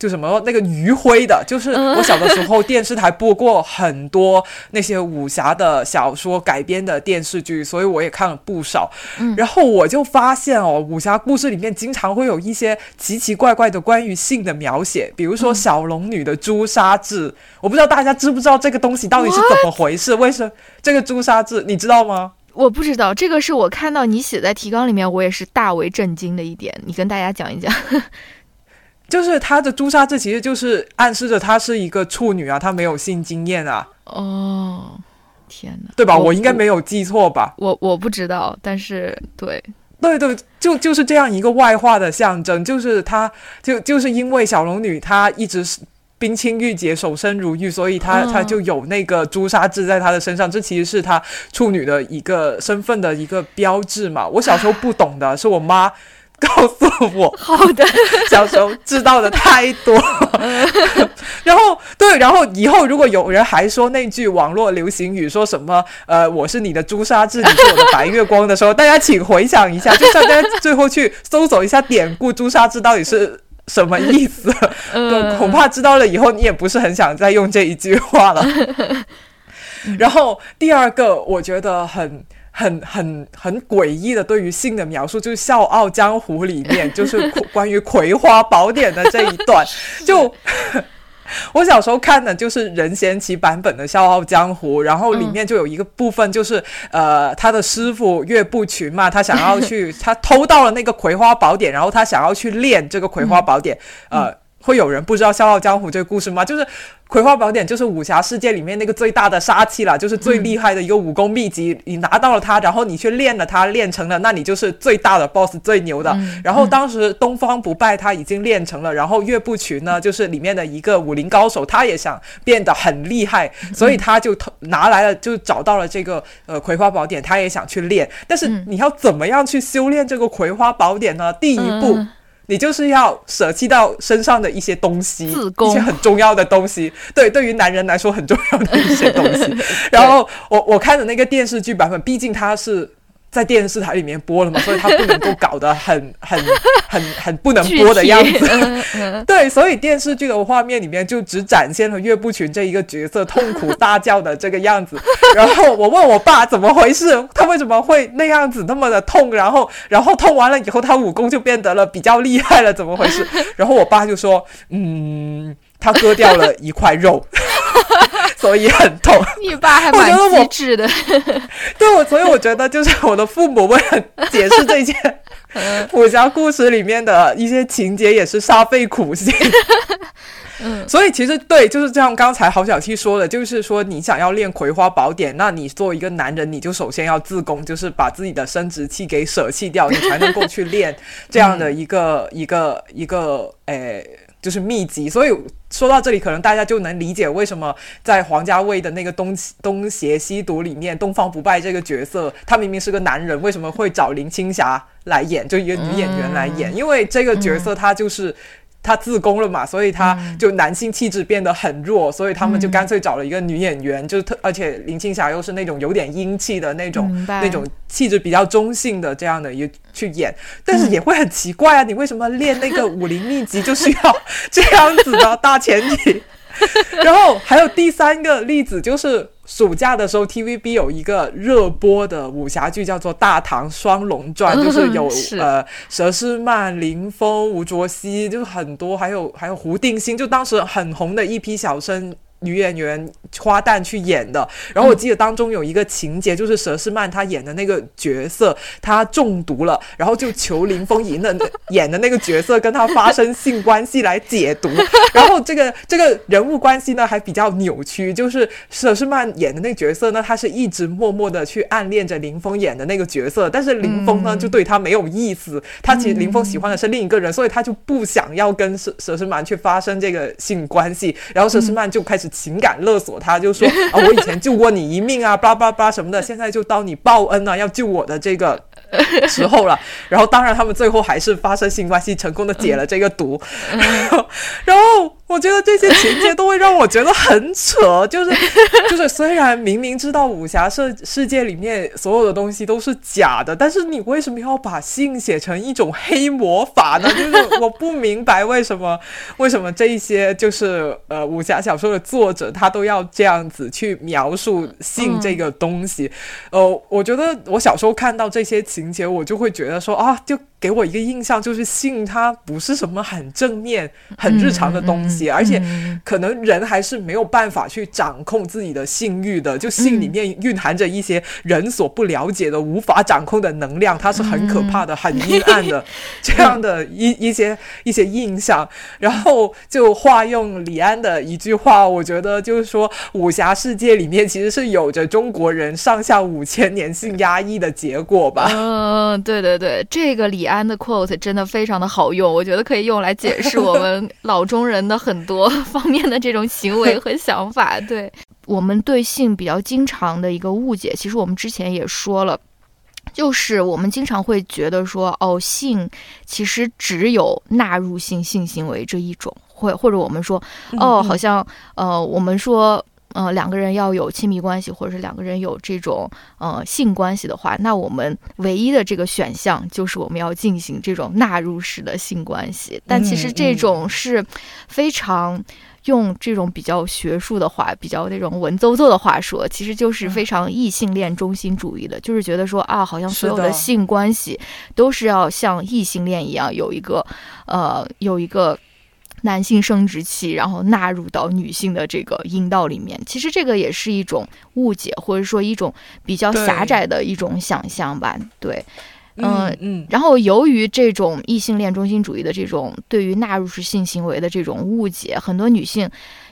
就什么那个余晖的，就是我小的时候电视台播过很多那些武侠的小说改编的电视剧，所以我也看了不少。然后我就发现哦，武侠故事里面经常会有一些奇奇怪怪的关于性的描写，比如说小龙女的朱砂痣，我不知道大家知不知道这个东西到底是怎么回事？为什么这个朱砂痣你知道吗？我不知道，这个是我看到你写在提纲里面，我也是大为震惊的一点，你跟大家讲一讲。就是她的朱砂痣，其实就是暗示着她是一个处女啊，她没有性经验啊。哦，天哪，对吧？我应该没有记错吧？我我不知道，但是对对对，就就是这样一个外化的象征，就是她就就是因为小龙女她一直是冰清玉洁、守身如玉，所以她她就有那个朱砂痣在她的身上，这其实是她处女的一个身份的一个标志嘛。我小时候不懂的，是我妈。告诉我，好的，小时候知道的太多，然后对，然后以后如果有人还说那句网络流行语，说什么呃，我是你的朱砂痣，你是我的白月光的时候，大家请回想一下，就大家最后去搜索一下典故，朱砂痣到底是什么意思？对，恐怕知道了以后，你也不是很想再用这一句话了。然后第二个，我觉得很。很很很诡异的对于性的描述，就是《笑傲江湖》里面，就是 关于《葵花宝典》的这一段。就 我小时候看的，就是任贤齐版本的《笑傲江湖》，然后里面就有一个部分，就是呃，他的师傅岳不群嘛，他想要去，他偷到了那个《葵花宝典》，然后他想要去练这个《葵花宝典》，呃。会有人不知道《笑傲江湖》这个故事吗？就是《葵花宝典》就是武侠世界里面那个最大的杀器了，就是最厉害的一个武功秘籍。你拿到了它，然后你去练了它，练成了，那你就是最大的 boss，最牛的。然后当时东方不败他已经练成了，然后岳不群呢，就是里面的一个武林高手，他也想变得很厉害，所以他就拿来了，就找到了这个呃《葵花宝典》，他也想去练。但是你要怎么样去修炼这个《葵花宝典》呢？第一步。你就是要舍弃到身上的一些东西，一些很重要的东西。对，对于男人来说很重要的一些东西。然后我我看的那个电视剧版本，毕竟它是。在电视台里面播了嘛，所以他不能够搞得很很很很不能播的样子。对，所以电视剧的画面里面就只展现了岳不群这一个角色痛苦大叫的这个样子。然后我问我爸怎么回事，他为什么会那样子那么的痛？然后然后痛完了以后，他武功就变得了比较厉害了，怎么回事？然后我爸就说：“嗯，他割掉了一块肉。”所以很痛。你爸还蛮机智的。对，我所以我觉得就是我的父母为了解释这些武侠故事里面的一些情节，也是煞费苦心。嗯，所以其实对，就是这样。刚才郝小七说的，就是说你想要练葵花宝典，那你作为一个男人，你就首先要自宫，就是把自己的生殖器给舍弃掉，你才能够去练这样的一个一个一个诶。就是秘籍，所以说到这里，可能大家就能理解为什么在黄家卫的那个《东东邪西毒》里面，东方不败这个角色，他明明是个男人，为什么会找林青霞来演，就一个女演员来演？因为这个角色他就是。他自宫了嘛，所以他就男性气质变得很弱，所以他们就干脆找了一个女演员，就是特，而且林青霞又是那种有点英气的那种，那种气质比较中性的这样的一去演，但是也会很奇怪啊，你为什么练那个武林秘籍就需要这样子的大前提？然后还有第三个例子就是。暑假的时候，TVB 有一个热播的武侠剧，叫做《大唐双龙传》，就是有 呃佘诗曼、林峰、吴卓羲，就是很多，还有还有胡定欣，就当时很红的一批小生。女演员花旦去演的，然后我记得当中有一个情节，就是佘诗曼她演的那个角色，她中毒了，然后就求林峰演的演的那个角色跟她发生性关系来解毒，然后这个 这个人物关系呢还比较扭曲，就是佘诗曼演的那个角色呢，她是一直默默的去暗恋着林峰演的那个角色，但是林峰呢就对她没有意思，他其实林峰喜欢的是另一个人，所以他就不想要跟佘佘诗曼去发生这个性关系，然后佘诗曼就开始。情感勒索他，就说啊，我以前救过你一命啊，叭叭叭什么的，现在就到你报恩了，要救我的这个时候了。然后，当然他们最后还是发生性关系，成功的解了这个毒。然后。我觉得这些情节都会让我觉得很扯，就 是就是，虽然明明知道武侠世世界里面所有的东西都是假的，但是你为什么要把性写成一种黑魔法呢？就是我不明白为什么 为什么这一些就是呃武侠小说的作者他都要这样子去描述性这个东西。呃，我觉得我小时候看到这些情节，我就会觉得说啊，就。给我一个印象就是性它不是什么很正面、很日常的东西，而且可能人还是没有办法去掌控自己的性欲的。就性里面蕴含着一些人所不了解的、无法掌控的能量，它是很可怕的、很阴暗的 这样的一一些一些印象。然后就化用李安的一句话，我觉得就是说，武侠世界里面其实是有着中国人上下五千年性压抑的结果吧？嗯，对对对，这个李。安的 quote 真的非常的好用，我觉得可以用来解释我们老中人的很多方面的这种行为和想法。对我们对性比较经常的一个误解，其实我们之前也说了，就是我们经常会觉得说，哦，性其实只有纳入性性行为这一种，或或者我们说，哦，好像呃，我们说。呃，两个人要有亲密关系，或者是两个人有这种呃性关系的话，那我们唯一的这个选项就是我们要进行这种纳入式的性关系。但其实这种是非常用这种比较学术的话，比较那种文绉绉的话说，其实就是非常异性恋中心主义的，就是觉得说啊，好像所有的性关系都是要像异性恋一样有一个呃有一个。男性生殖器，然后纳入到女性的这个阴道里面，其实这个也是一种误解，或者说一种比较狭窄的一种想象吧。对，嗯嗯，然后由于这种异性恋中心主义的这种对于纳入式性行为的这种误解，很多女性。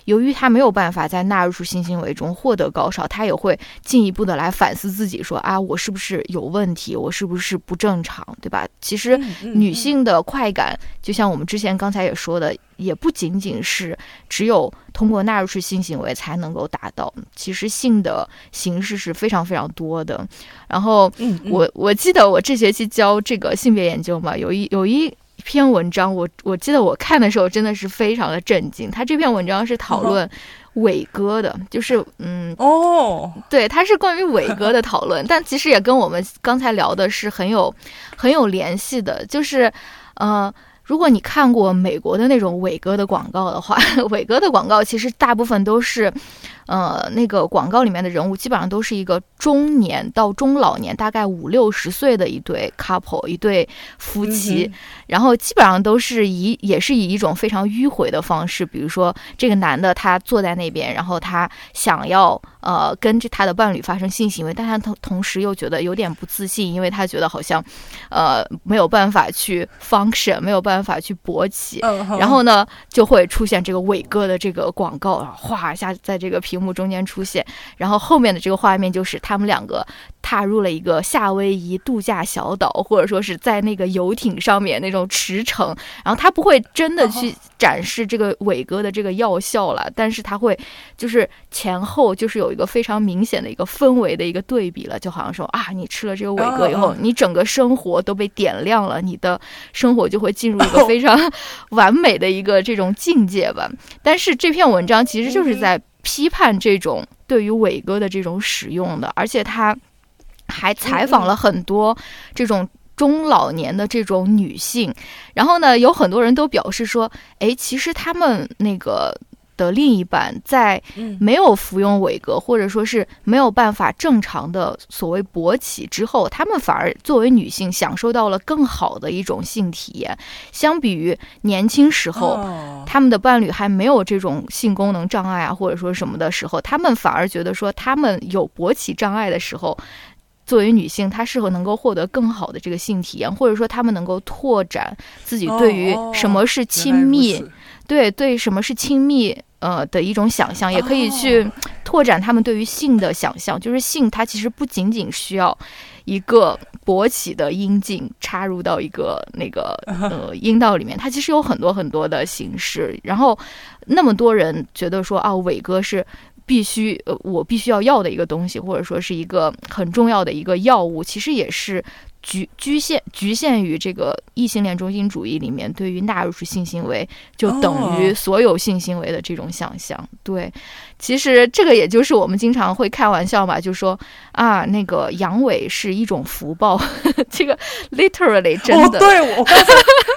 由于他没有办法在纳入式性行为中获得高潮，他也会进一步的来反思自己，说啊，我是不是有问题？我是不是不正常？对吧？其实女性的快感，就像我们之前刚才也说的，也不仅仅是只有通过纳入式性行为才能够达到。其实性的形式是非常非常多的。然后，我我记得我这学期教这个性别研究嘛，有一有一。篇文章，我我记得我看的时候真的是非常的震惊。他这篇文章是讨论伟哥的，就是嗯哦，对，他是关于伟哥的讨论，但其实也跟我们刚才聊的是很有很有联系的。就是呃，如果你看过美国的那种伟哥的广告的话，伟哥的广告其实大部分都是。呃，那个广告里面的人物基本上都是一个中年到中老年，大概五六十岁的一对 couple，一对夫妻，然后基本上都是以也是以一种非常迂回的方式，比如说这个男的他坐在那边，然后他想要呃跟着他的伴侣发生性行为，但他同同时又觉得有点不自信，因为他觉得好像呃没有办法去 function，没有办法去勃起，然后呢就会出现这个伟哥的这个广告，哗一下在这个屏。屏幕中间出现，然后后面的这个画面就是他们两个踏入了一个夏威夷度假小岛，或者说是在那个游艇上面那种驰骋。然后他不会真的去展示这个伟哥的这个药效了，但是他会就是前后就是有一个非常明显的一个氛围的一个对比了，就好像说啊，你吃了这个伟哥以后，你整个生活都被点亮了，你的生活就会进入一个 非常完美的一个这种境界吧。但是这篇文章其实就是在。批判这种对于伟哥的这种使用的，而且他还采访了很多这种中老年的这种女性，然后呢，有很多人都表示说，哎，其实他们那个。的另一半在没有服用伟哥，或者说是没有办法正常的所谓勃起之后，他们反而作为女性享受到了更好的一种性体验。相比于年轻时候，他们的伴侣还没有这种性功能障碍啊，或者说什么的时候，他们反而觉得说他们有勃起障碍的时候，作为女性，她是否能够获得更好的这个性体验，或者说他们能够拓展自己对于什么是亲密，对对什么是亲密。呃的一种想象，也可以去拓展他们对于性的想象。就是性，它其实不仅仅需要一个勃起的阴茎插入到一个那个 呃阴道里面，它其实有很多很多的形式。然后那么多人觉得说啊，伟哥是必须呃我必须要要的一个东西，或者说是一个很重要的一个药物，其实也是。局局限局限于这个异性恋中心主义里面，对于纳入式性行为就等于所有性行为的这种想象。对，其实这个也就是我们经常会开玩笑嘛，就说啊，那个阳痿是一种福报，这个 literally 真的。对我刚才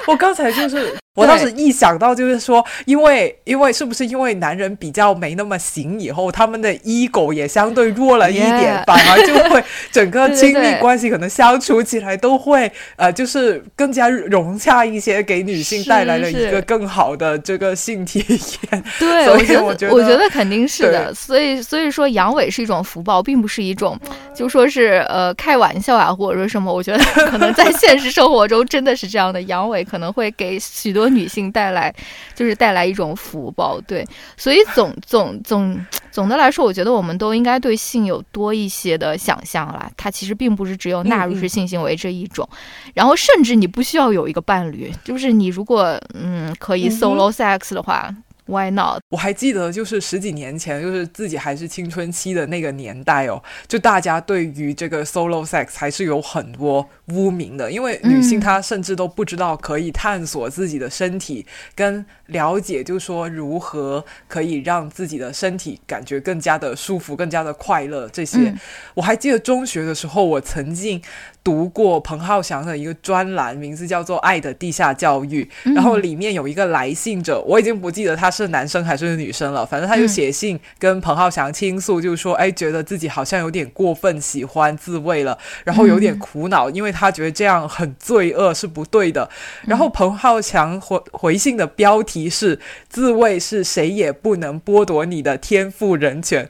我刚才就是。我当时一想到就是说，因为因为是不是因为男人比较没那么行，以后他们的 ego 也相对弱了一点，反而就会 整个亲密关系可能相处起来都会呃，就是更加融洽一些，给女性带来了一个更好的这个性体验。对，所以我觉得我觉得肯定是的。所以所以说阳痿是一种福报，并不是一种就说是呃开玩笑啊，或者说什么。我觉得可能在现实生活中真的是这样的，阳痿可能会给许多。多女性带来，就是带来一种福报，对，所以总总总总的来说，我觉得我们都应该对性有多一些的想象啦。它其实并不是只有纳入式性行为这一种，然后甚至你不需要有一个伴侣，就是你如果嗯可以 solo sex 的话。Why not？我还记得，就是十几年前，就是自己还是青春期的那个年代哦，就大家对于这个 solo sex 还是有很多污名的，因为女性她甚至都不知道可以探索自己的身体，跟了解，就是说如何可以让自己的身体感觉更加的舒服、更加的快乐。这些，我还记得中学的时候，我曾经。读过彭浩翔的一个专栏，名字叫做《爱的地下教育》，然后里面有一个来信者，我已经不记得他是男生还是女生了，反正他就写信跟彭浩翔倾诉，就是说，哎，觉得自己好像有点过分喜欢自慰了，然后有点苦恼，因为他觉得这样很罪恶，是不对的。然后彭浩翔回回信的标题是“自慰是谁也不能剥夺你的天赋人权”。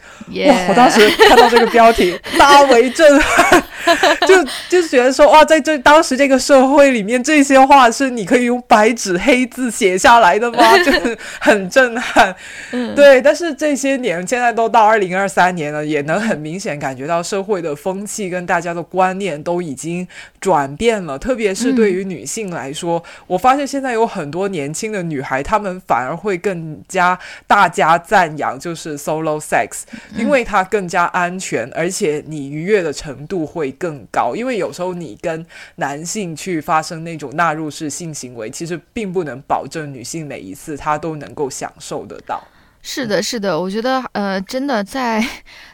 哇！我当时看到这个标题，大为震撼。就就觉得说哇，在这当时这个社会里面，这些话是你可以用白纸黑字写下来的吗？就是很震撼。嗯对，但是这些年现在都到二零二三年了，也能很明显感觉到社会的风气跟大家的观念都已经转变了，特别是对于女性来说，我发现现在有很多年轻的女孩，她们反而会更加大家赞扬就是 solo sex，因为它更加安全，而且你愉悦的程度会更高。因为有时候你跟男性去发生那种纳入式性行为，其实并不能保证女性每一次她都能够享受得到。是的，是的，我觉得呃，真的在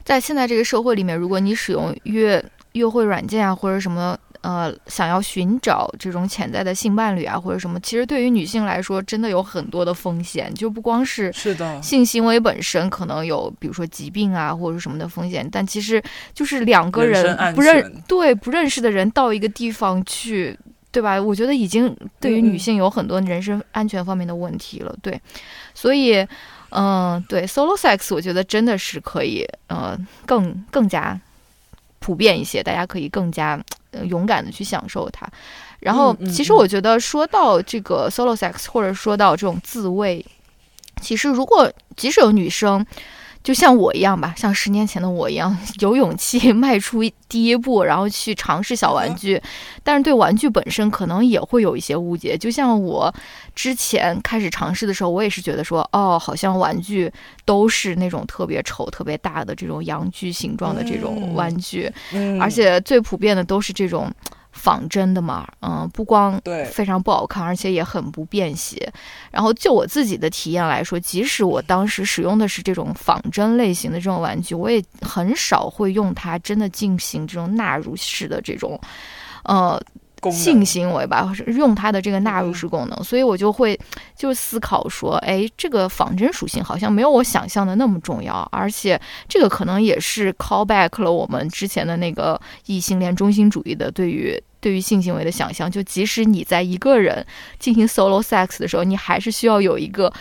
在现在这个社会里面，如果你使用约约会软件啊，或者什么。呃，想要寻找这种潜在的性伴侣啊，或者什么，其实对于女性来说，真的有很多的风险，就不光是是的性行为本身可能有，比如说疾病啊或者什么的风险，但其实就是两个人不认对不认识的人到一个地方去，对吧？我觉得已经对于女性有很多人身安全方面的问题了，对，所以，嗯，对，solo sex，我觉得真的是可以，呃，更更加普遍一些，大家可以更加。勇敢的去享受它，然后其实我觉得说到这个 solo sex，或者说到这种自慰，其实如果即使有女生，就像我一样吧，像十年前的我一样，有勇气 迈出第一步，然后去尝试小玩具，但是对玩具本身可能也会有一些误解。就像我之前开始尝试的时候，我也是觉得说，哦，好像玩具都是那种特别丑、特别大的这种阳具形状的这种玩具，而且最普遍的都是这种。仿真的嘛，嗯，不光非常不好看，而且也很不便携。然后就我自己的体验来说，即使我当时使用的是这种仿真类型的这种玩具，我也很少会用它真的进行这种纳入式的这种，呃。性行为吧，用它的这个纳入式功能，所以我就会就思考说，哎，这个仿真属性好像没有我想象的那么重要，而且这个可能也是 call back 了我们之前的那个异性恋中心主义的对于对于性行为的想象，就即使你在一个人进行 solo sex 的时候，你还是需要有一个。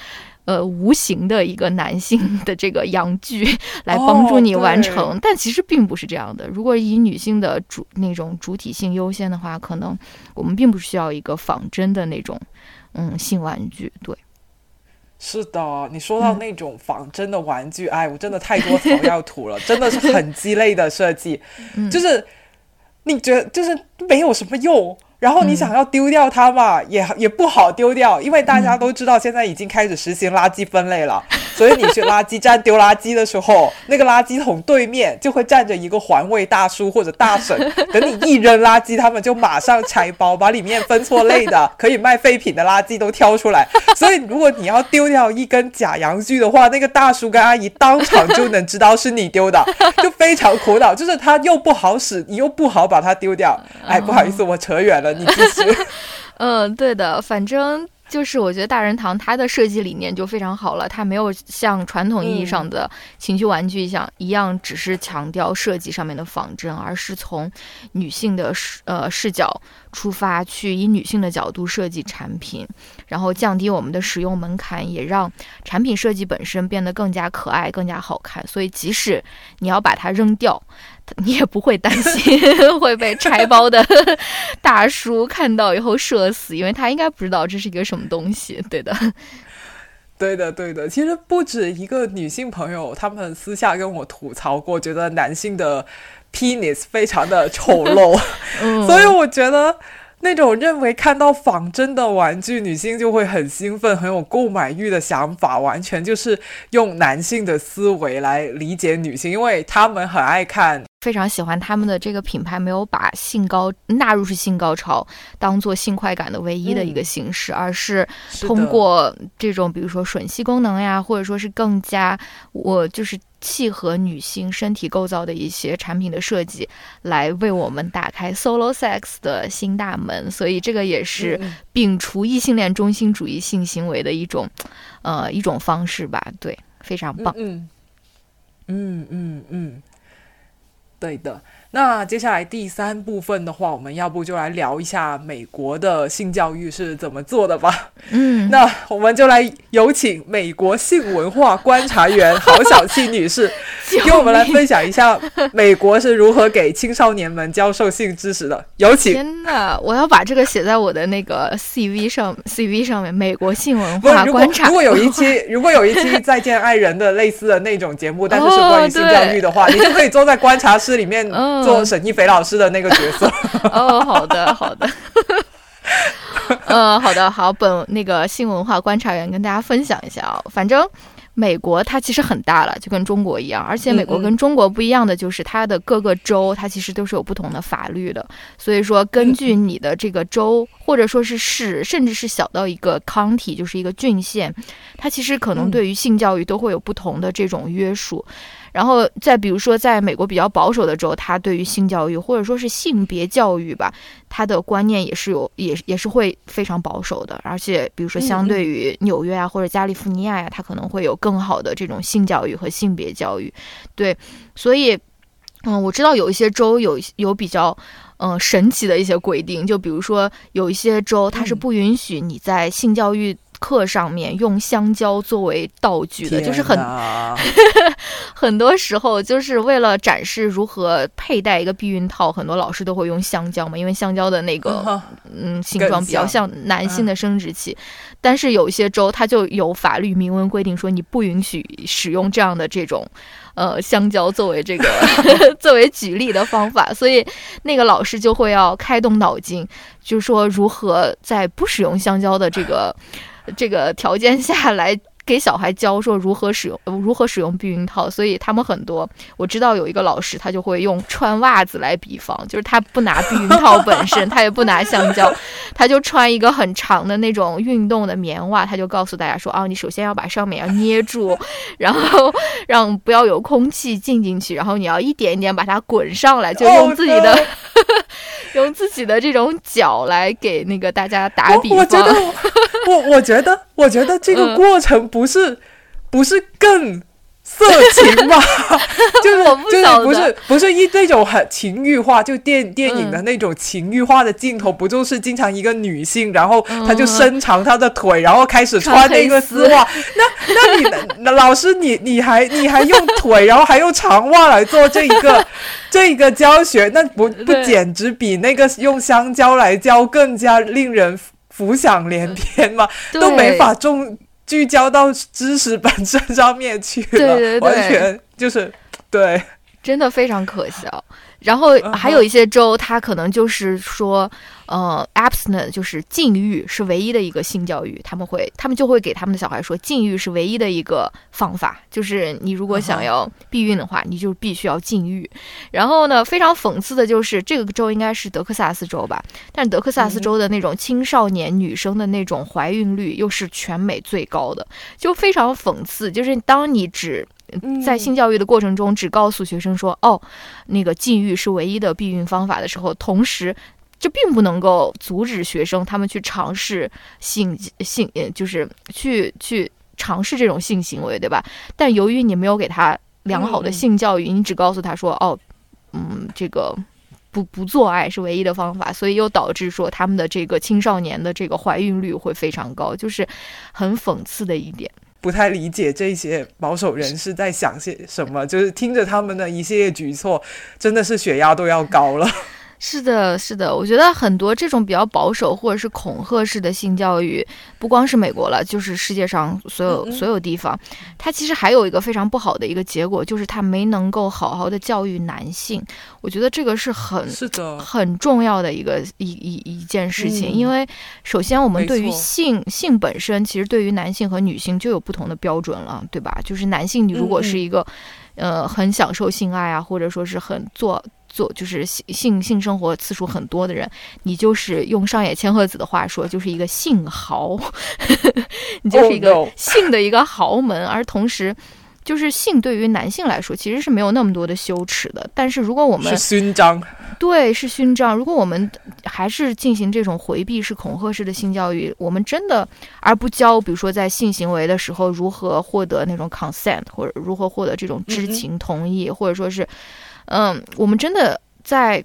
呃，无形的一个男性的这个阳具来帮助你完成，但其实并不是这样的。如果以女性的主那种主体性优先的话，可能我们并不需要一个仿真的那种嗯性玩具。对，是的，你说到那种仿真的玩具，哎，我真的太多 草要吐了，真的是很鸡肋的设计，就是你觉得就是没有什么用。然后你想要丢掉它嘛，也也不好丢掉，因为大家都知道现在已经开始实行垃圾分类了。所以你去垃圾站丢垃圾的时候，那个垃圾桶对面就会站着一个环卫大叔或者大婶，等你一扔垃圾，他们就马上拆包，把里面分错类的、可以卖废品的垃圾都挑出来。所以如果你要丢掉一根假阳具的话，那个大叔跟阿姨当场就能知道是你丢的，就非常苦恼。就是它又不好使，你又不好把它丢掉。哎，不好意思，我扯远了，你继续。嗯，对的，反正。就是我觉得大人堂它的设计理念就非常好了，它没有像传统意义上的情趣玩具一样一样，只是强调设计上面的仿真，而是从女性的视呃视角出发，去以女性的角度设计产品，然后降低我们的使用门槛，也让产品设计本身变得更加可爱、更加好看。所以即使你要把它扔掉。你也不会担心 会被拆包的 大叔看到以后射死，因为他应该不知道这是一个什么东西。对的，对的，对的。其实不止一个女性朋友，他们私下跟我吐槽过，觉得男性的 penis 非常的丑陋，所以我觉得。那种认为看到仿真的玩具，女性就会很兴奋、很有购买欲的想法，完全就是用男性的思维来理解女性，因为他们很爱看，非常喜欢他们的这个品牌，没有把性高纳入是性高潮当做性快感的唯一的一个形式，而是通过这种比如说吮吸功能呀，或者说是更加我就是。契合女性身体构造的一些产品的设计，来为我们打开 solo sex 的新大门。所以这个也是摒除异性恋中心主义性行为的一种，呃，一种方式吧。对，非常棒。嗯嗯嗯嗯，对的。那接下来第三部分的话，我们要不就来聊一下美国的性教育是怎么做的吧。嗯，那我们就来有请美国性文化观察员郝小七女士，给我们来分享一下美国是如何给青少年们教授性知识的。有请。天呐，我要把这个写在我的那个 CV 上，CV 上面。美国性文化观察。如果有一期，如果有一期再见爱人的类似的那种节目，但是是关于性教育的话，你就可以坐在观察室里面。做沈一菲老师的那个角色。哦，好的，好的，嗯，好的，好，本那个性文化观察员跟大家分享一下啊，反正美国它其实很大了，就跟中国一样，而且美国跟中国不一样的就是它的各个州它其实都是有不同的法律的，所以说根据你的这个州或者说是市，甚至是小到一个 county 就是一个郡县，它其实可能对于性教育都会有不同的这种约束。然后再比如说，在美国比较保守的州，他对于性教育或者说是性别教育吧，他的观念也是有，也也是会非常保守的。而且，比如说相对于纽约啊或者加利福尼亚呀，他可能会有更好的这种性教育和性别教育。对，所以，嗯，我知道有一些州有有比较，嗯，神奇的一些规定，就比如说有一些州它是不允许你在性教育。课上面用香蕉作为道具的，就是很 很多时候就是为了展示如何佩戴一个避孕套，很多老师都会用香蕉嘛，因为香蕉的那个 嗯形状比较像男性的生殖器。但是有一些州它就有法律明文规定说你不允许使用这样的这种呃香蕉作为这个 作为举例的方法，所以那个老师就会要开动脑筋，就是说如何在不使用香蕉的这个。这个条件下来给小孩教说如何使用如何使用避孕套，所以他们很多我知道有一个老师，他就会用穿袜子来比方，就是他不拿避孕套本身，他也不拿橡胶，他就穿一个很长的那种运动的棉袜，他就告诉大家说啊，你首先要把上面要捏住，然后让不要有空气进进去，然后你要一点一点把它滚上来，就用自己的。用自己的这种脚来给那个大家打比方，我觉得，我我觉得，我觉得这个过程不是，不是更。色情吗，就是就是不是不是一那种很情欲化，就电电影的那种情欲化的镜头，不就是经常一个女性，然后她就伸长她的腿，然后开始穿那个丝袜。那那你那老师你你还你还用腿，然后还用长袜来做这一个 这一个教学，那不不简直比那个用香蕉来教更加令人浮想联翩吗？都没法中。聚焦到知识本身上面去了，完全就是对，真的非常可笑。然后还有一些州，他可能就是说。呃，abstinence 就是禁欲，是唯一的一个性教育。他们会，他们就会给他们的小孩说，禁欲是唯一的一个方法。就是你如果想要避孕的话，你就必须要禁欲。然后呢，非常讽刺的就是，这个州应该是德克萨斯州吧？但是德克萨斯州的那种青少年女生的那种怀孕率又是全美最高的，就非常讽刺。就是当你只在性教育的过程中只告诉学生说，哦，那个禁欲是唯一的避孕方法的时候，同时。这并不能够阻止学生他们去尝试性性，就是去去尝试这种性行为，对吧？但由于你没有给他良好的性教育，你只告诉他说：“哦，嗯，这个不不做爱是唯一的方法。”所以又导致说他们的这个青少年的这个怀孕率会非常高，就是很讽刺的一点。不太理解这些保守人士在想些什么，就是听着他们的一系列举措，真的是血压都要高了。是的，是的，我觉得很多这种比较保守或者是恐吓式的性教育，不光是美国了，就是世界上所有所有地方，它其实还有一个非常不好的一个结果，就是它没能够好好的教育男性。我觉得这个是很是的很重要的一个一一一件事情，因为首先我们对于性性本身，其实对于男性和女性就有不同的标准了，对吧？就是男性，你如果是一个呃很享受性爱啊，或者说是很做。做就是性性性生活次数很多的人，你就是用上野千鹤子的话说，就是一个性豪，你就是一个性的一个豪门。而同时，就是性对于男性来说，其实是没有那么多的羞耻的。但是如果我们是勋章，对，是勋章。如果我们还是进行这种回避式、恐吓式的性教育，我们真的而不教，比如说在性行为的时候如何获得那种 consent，或者如何获得这种知情同意，或者说是。嗯，我们真的在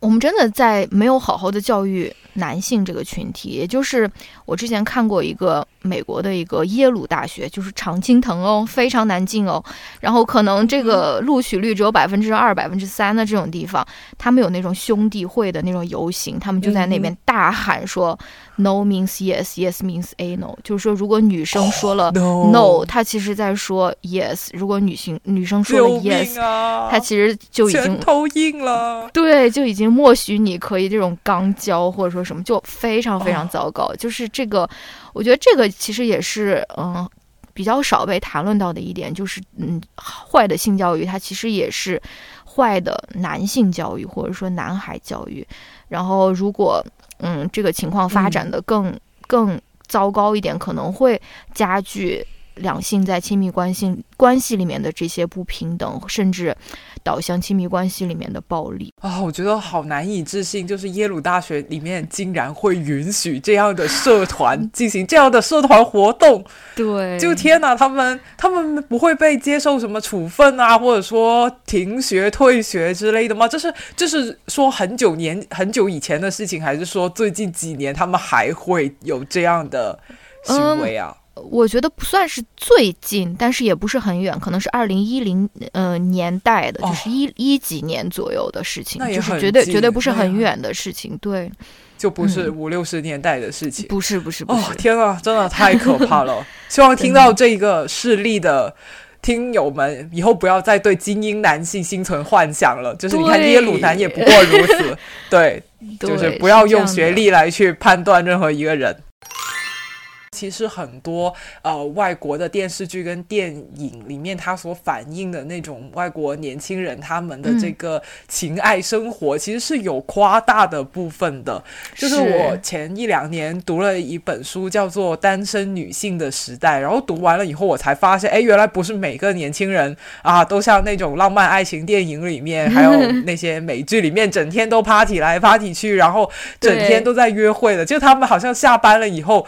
我们真的在没有好好的教育男性这个群体，也就是我之前看过一个。美国的一个耶鲁大学就是常青藤哦，非常难进哦。然后可能这个录取率只有百分之二、百分之三的这种地方，他们有那种兄弟会的那种游行，他们就在那边大喊说：“No means yes, yes means a no。”就是说，如果女生说了 no，他其实在说 yes；如果女性女生说了 yes，他其实就已经头硬了。对，就已经默许你可以这种刚交或者说什么，就非常非常糟糕。就是这个。我觉得这个其实也是，嗯，比较少被谈论到的一点，就是，嗯，坏的性教育它其实也是坏的男性教育或者说男孩教育。然后，如果，嗯，这个情况发展的更更糟糕一点，可能会加剧两性在亲密关系关系里面的这些不平等，甚至。导向亲密关系里面的暴力啊，我觉得好难以置信，就是耶鲁大学里面竟然会允许这样的社团 进行这样的社团活动。对，就天哪，他们他们不会被接受什么处分啊，或者说停学、退学之类的吗？这是这是说很久年很久以前的事情，还是说最近几年他们还会有这样的行为啊？我觉得不算是最近，但是也不是很远，可能是二零一零呃年代的，就是一一几年左右的事情，就是绝对绝对不是很远的事情，对，就不是五六十年代的事情，不是不是不是，天啊，真的太可怕了！希望听到这个事例的听友们以后不要再对精英男性心存幻想了，就是你看耶鲁男也不过如此，对，就是不要用学历来去判断任何一个人。其实很多呃外国的电视剧跟电影里面，它所反映的那种外国年轻人他们的这个情爱生活，其实是有夸大的部分的。就是我前一两年读了一本书，叫做《单身女性的时代》，然后读完了以后，我才发现，哎，原来不是每个年轻人啊，都像那种浪漫爱情电影里面，还有那些美剧里面，整天都 party 来 party 去，然后整天都在约会的。就他们好像下班了以后。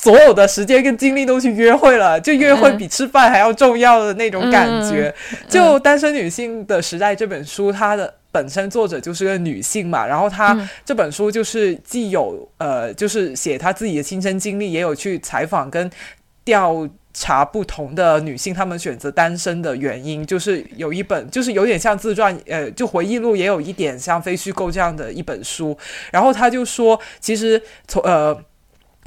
所有的时间跟精力都去约会了，就约会比吃饭还要重要的那种感觉。就《单身女性的时代》这本书，它的本身作者就是个女性嘛，然后她这本书就是既有呃，就是写她自己的亲身经历，也有去采访跟调查不同的女性，她们选择单身的原因，就是有一本就是有点像自传，呃，就回忆录，也有一点像非虚构这样的一本书。然后她就说，其实从呃。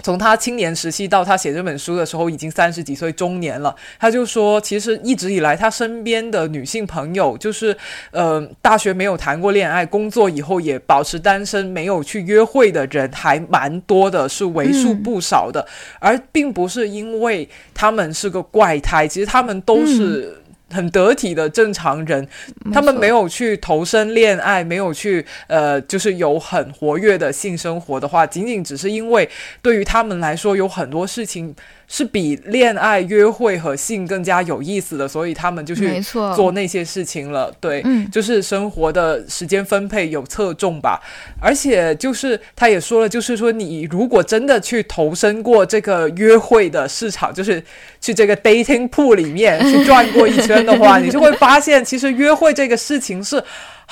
从他青年时期到他写这本书的时候，已经三十几岁中年了。他就说，其实一直以来，他身边的女性朋友，就是呃，大学没有谈过恋爱，工作以后也保持单身，没有去约会的人还蛮多的，是为数不少的。而并不是因为他们是个怪胎，其实他们都是。很得体的正常人，他们没有去投身恋爱，没有去呃，就是有很活跃的性生活的话，仅仅只是因为对于他们来说，有很多事情。是比恋爱、约会和性更加有意思的，所以他们就去做那些事情了。对，就是生活的时间分配有侧重吧。而且就是他也说了，就是说你如果真的去投身过这个约会的市场，就是去这个 dating pool 里面 去转过一圈的话，你就会发现，其实约会这个事情是。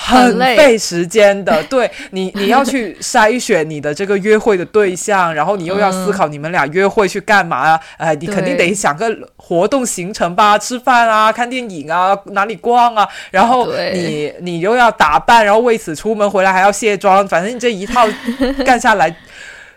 很费时间的，对你，你要去筛选你的这个约会的对象，然后你又要思考你们俩约会去干嘛啊？哎，你肯定得想个活动行程吧，吃饭啊，看电影啊，哪里逛啊？然后你你又要打扮，然后为此出门回来还要卸妆，反正你这一套 干下来，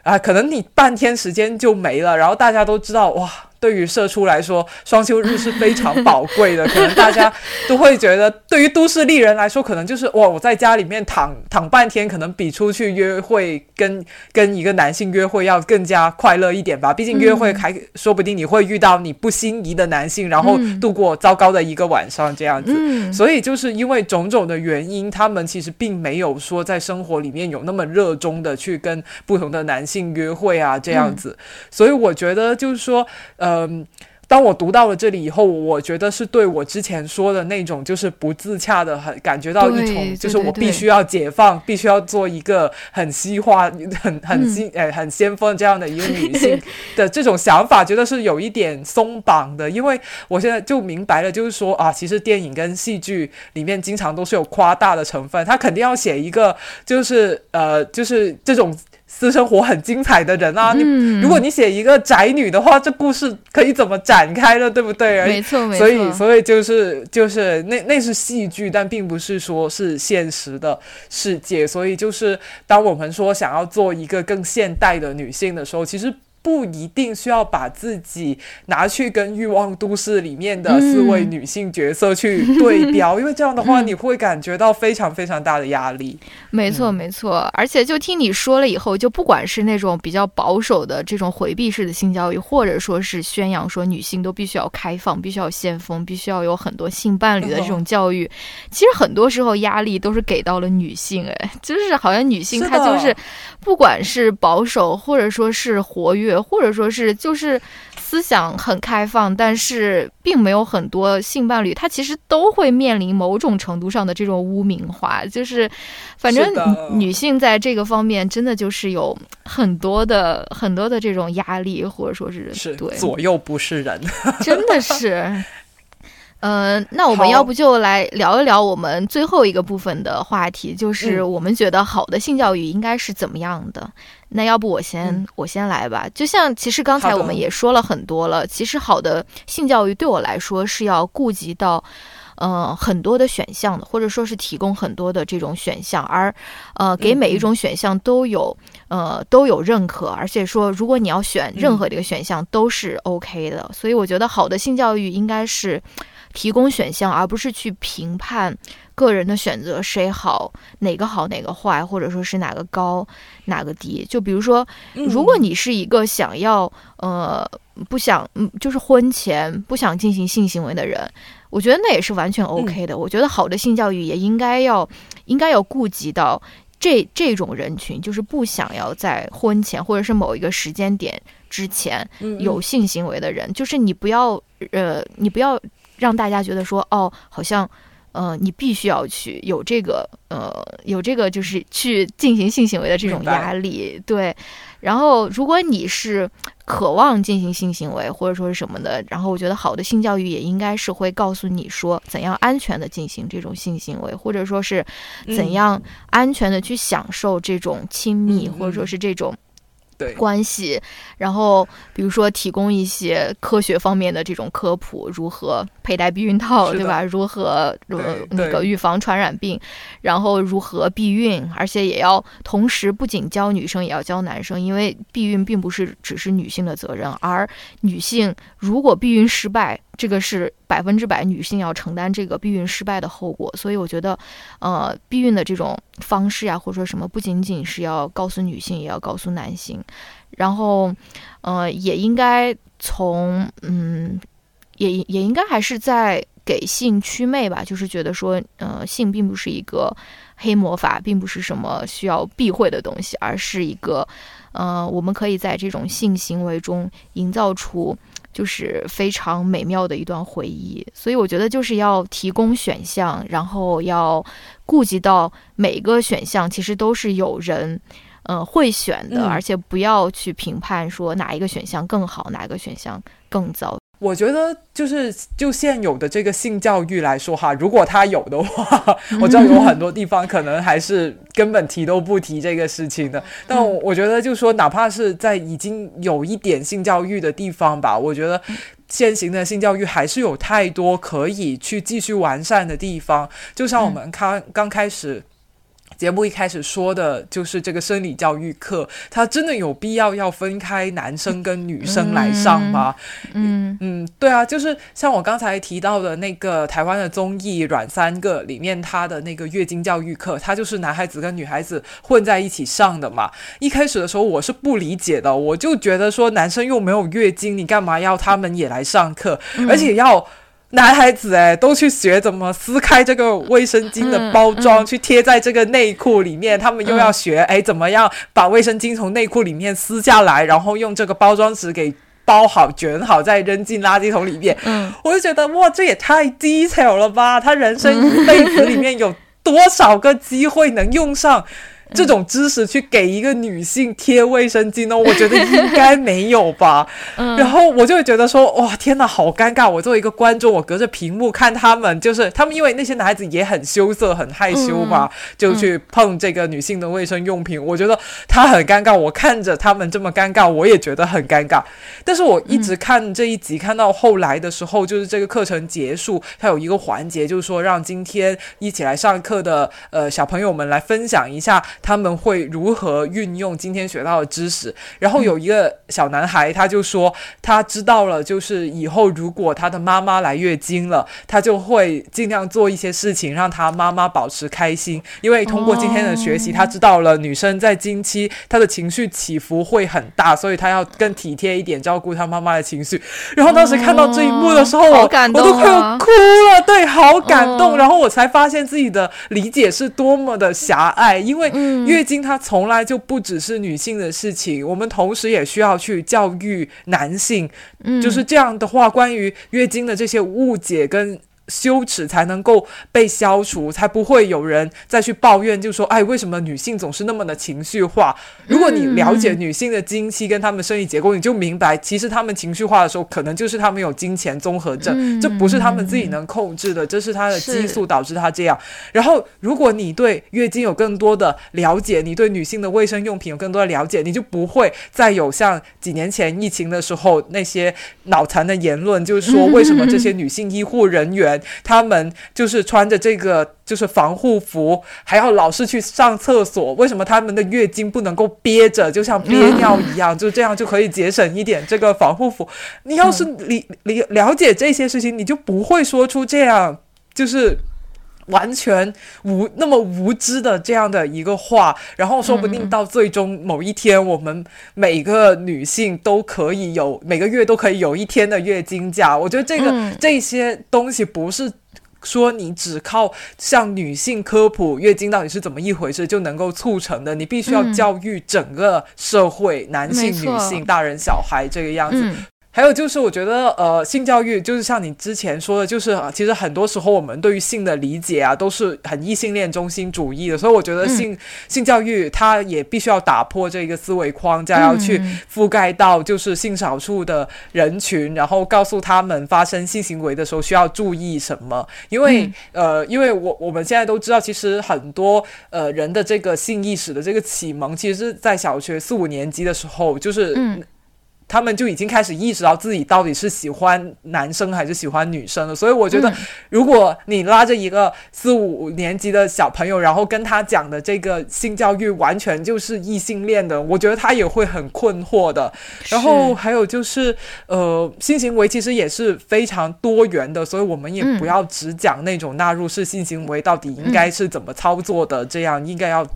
啊，可能你半天时间就没了。然后大家都知道，哇。对于社畜来说，双休日是非常宝贵的。可能大家都会觉得，对于都市丽人来说，可能就是哇，我在家里面躺躺半天，可能比出去约会跟跟一个男性约会要更加快乐一点吧。毕竟约会还说不定你会遇到你不心仪的男性，然后度过糟糕的一个晚上这样子。所以就是因为种种的原因，他们其实并没有说在生活里面有那么热衷的去跟不同的男性约会啊这样子。所以我觉得就是说，呃。嗯，当我读到了这里以后，我觉得是对我之前说的那种就是不自洽的，很感觉到一种就是我必须要解放，必须要做一个很西化、很 很新诶很先锋这样的一个女性的这种想法，觉得是有一点松绑的。因为我现在就明白了，就是说啊，其实电影跟戏剧里面经常都是有夸大的成分，他肯定要写一个就是呃就是这种。私生活很精彩的人啊，你如果你写一个宅女的话，这故事可以怎么展开呢？对不对？没错，没错。所以，所以就是就是那那是戏剧，但并不是说是现实的世界。所以，就是当我们说想要做一个更现代的女性的时候，其实。不一定需要把自己拿去跟《欲望都市》里面的四位女性角色去对标，因为这样的话你会感觉到非常非常大的压力。没错，没错。而且就听你说了以后，就不管是那种比较保守的这种回避式的性教育，或者说是宣扬说女性都必须要开放、必须要先锋、必须要有很多性伴侣的这种教育，其实很多时候压力都是给到了女性。哎，就是好像女性她就是，不管是保守或者说是活跃。或者说是就是思想很开放，但是并没有很多性伴侣，他其实都会面临某种程度上的这种污名化。就是，反正女性在这个方面真的就是有很多的很多的这种压力，或者说是是对左右不是人，真的是。呃，那我们要不就来聊一聊我们最后一个部分的话题，就是我们觉得好的性教育应该是怎么样的？那要不我先我先来吧。就像其实刚才我们也说了很多了，其实好的性教育对我来说是要顾及到，呃，很多的选项的，或者说是提供很多的这种选项，而呃，给每一种选项都有呃都有认可，而且说如果你要选任何一个选项都是 OK 的。所以我觉得好的性教育应该是。提供选项，而不是去评判个人的选择谁好，哪个好，哪个坏，或者说是哪个高，哪个低。就比如说，如果你是一个想要呃不想嗯就是婚前不想进行性行为的人，我觉得那也是完全 OK 的。我觉得好的性教育也应该要应该要顾及到这这种人群，就是不想要在婚前或者是某一个时间点之前有性行为的人，就是你不要呃你不要。让大家觉得说哦，好像，呃，你必须要去有这个，呃，有这个就是去进行性行为的这种压力，对。然后，如果你是渴望进行性行为或者说是什么的，然后我觉得好的性教育也应该是会告诉你说怎样安全的进行这种性行为，或者说是怎样安全的去享受这种亲密，或者说是这种。关系，然后比如说提供一些科学方面的这种科普，如何佩戴避孕套，对吧？如何呃那个预防传染病，然后如何避孕，而且也要同时不仅教女生，也要教男生，因为避孕并不是只是女性的责任，而女性如果避孕失败。这个是百分之百女性要承担这个避孕失败的后果，所以我觉得，呃，避孕的这种方式呀，或者说什么，不仅仅是要告诉女性，也要告诉男性，然后，呃，也应该从，嗯，也也应该还是在给性祛魅吧，就是觉得说，呃，性并不是一个黑魔法，并不是什么需要避讳的东西，而是一个，呃，我们可以在这种性行为中营造出。就是非常美妙的一段回忆，所以我觉得就是要提供选项，然后要顾及到每个选项其实都是有人，嗯，会选的，而且不要去评判说哪一个选项更好，哪个选项更糟。我觉得就是就现有的这个性教育来说哈，如果他有的话，我知道有很多地方可能还是根本提都不提这个事情的。但我觉得就是说，哪怕是在已经有一点性教育的地方吧，我觉得现行的性教育还是有太多可以去继续完善的地方。就像我们刚刚开始。节目一开始说的就是这个生理教育课，它真的有必要要分开男生跟女生来上吗？嗯嗯，对啊，就是像我刚才提到的那个台湾的综艺《软三个》里面，他的那个月经教育课，他就是男孩子跟女孩子混在一起上的嘛。一开始的时候我是不理解的，我就觉得说男生又没有月经，你干嘛要他们也来上课，而且要。男孩子哎，都去学怎么撕开这个卫生巾的包装，去贴在这个内裤里面。他们又要学哎，怎么样把卫生巾从内裤里面撕下来，然后用这个包装纸给包好、卷好，再扔进垃圾桶里面。嗯，我就觉得哇，这也太 detail 了吧！他人生一辈子里面有多少个机会能用上？这种知识去给一个女性贴卫生巾呢？我觉得应该没有吧。然后我就会觉得说，哇，天哪，好尴尬！我作为一个观众，我隔着屏幕看他们，就是他们，因为那些男孩子也很羞涩、很害羞嘛，就去碰这个女性的卫生用品。我觉得他很尴尬，我看着他们这么尴尬，我也觉得很尴尬。但是我一直看这一集，看到后来的时候，就是这个课程结束，它有一个环节，就是说让今天一起来上课的呃小朋友们来分享一下。他们会如何运用今天学到的知识？然后有一个小男孩，他就说他知道了，就是以后如果他的妈妈来月经了，他就会尽量做一些事情让他妈妈保持开心。因为通过今天的学习，他知道了女生在经期她的情绪起伏会很大，所以他要更体贴一点，照顾他妈妈的情绪。然后当时看到这一幕的时候，我我都快要哭了，对，好感动。然后我才发现自己的理解是多么的狭隘，因为。月经它从来就不只是女性的事情，我们同时也需要去教育男性，就是这样的话，关于月经的这些误解跟。羞耻才能够被消除，才不会有人再去抱怨，就说：“哎，为什么女性总是那么的情绪化？”如果你了解女性的经期跟她们生理结构，你就明白，其实她们情绪化的时候，可能就是她们有金钱综合症，这不是她们自己能控制的，这是她的激素导致她这样。然后，如果你对月经有更多的了解，你对女性的卫生用品有更多的了解，你就不会再有像几年前疫情的时候那些脑残的言论，就是说 为什么这些女性医护人员。他们就是穿着这个就是防护服，还要老是去上厕所。为什么他们的月经不能够憋着，就像憋尿一样？就这样就可以节省一点这个防护服。你要是理理了解这些事情，你就不会说出这样就是完全无那么无知的这样的一个话。然后说不定到最终某一天，我们每个女性都可以有每个月都可以有一天的月经假。我觉得这个这些东西不是。说你只靠向女性科普月经到底是怎么一回事就能够促成的，你必须要教育整个社会，男性、女性、大人、小孩这个样子。还有就是，我觉得呃，性教育就是像你之前说的，就是其实很多时候我们对于性的理解啊，都是很异性恋中心主义的。所以我觉得性性教育它也必须要打破这个思维框架，要去覆盖到就是性少数的人群，然后告诉他们发生性行为的时候需要注意什么。因为呃，因为我我们现在都知道，其实很多呃人的这个性意识的这个启蒙，其实是在小学四五年级的时候，就是。他们就已经开始意识到自己到底是喜欢男生还是喜欢女生了，所以我觉得，如果你拉着一个四五年级的小朋友，然后跟他讲的这个性教育完全就是异性恋的，我觉得他也会很困惑的。然后还有就是，呃，性行为其实也是非常多元的，所以我们也不要只讲那种纳入式性行为到底应该是怎么操作的，这样应该要。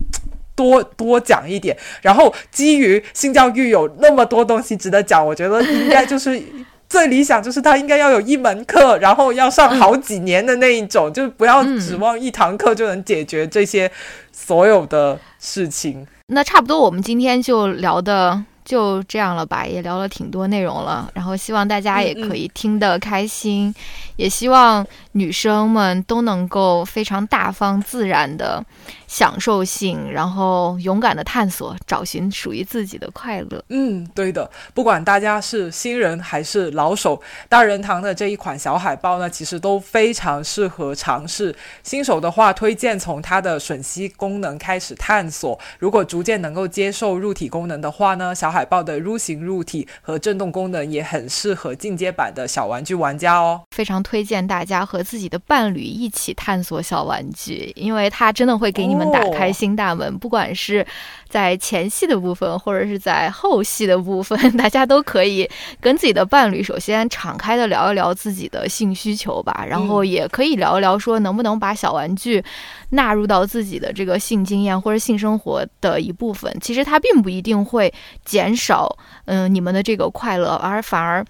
多多讲一点，然后基于性教育有那么多东西值得讲，我觉得应该就是最理想，就是他应该要有一门课，然后要上好几年的那一种，就不要指望一堂课就能解决这些所有的事情。那差不多，我们今天就聊的就这样了吧，也聊了挺多内容了，然后希望大家也可以听得开心，也希望女生们都能够非常大方自然的。享受性，然后勇敢的探索，找寻属于自己的快乐。嗯，对的。不管大家是新人还是老手，大人堂的这一款小海豹呢，其实都非常适合尝试。新手的话，推荐从它的吮吸功能开始探索。如果逐渐能够接受入体功能的话呢，小海豹的 U 型入体和震动功能也很适合进阶版的小玩具玩家哦。非常推荐大家和自己的伴侣一起探索小玩具，因为它真的会给你。们打开新大门，不管是在前戏的部分，或者是在后戏的部分，大家都可以跟自己的伴侣，首先敞开的聊一聊自己的性需求吧，然后也可以聊一聊说能不能把小玩具纳入到自己的这个性经验或者性生活的一部分。其实它并不一定会减少嗯你们的这个快乐，而反而。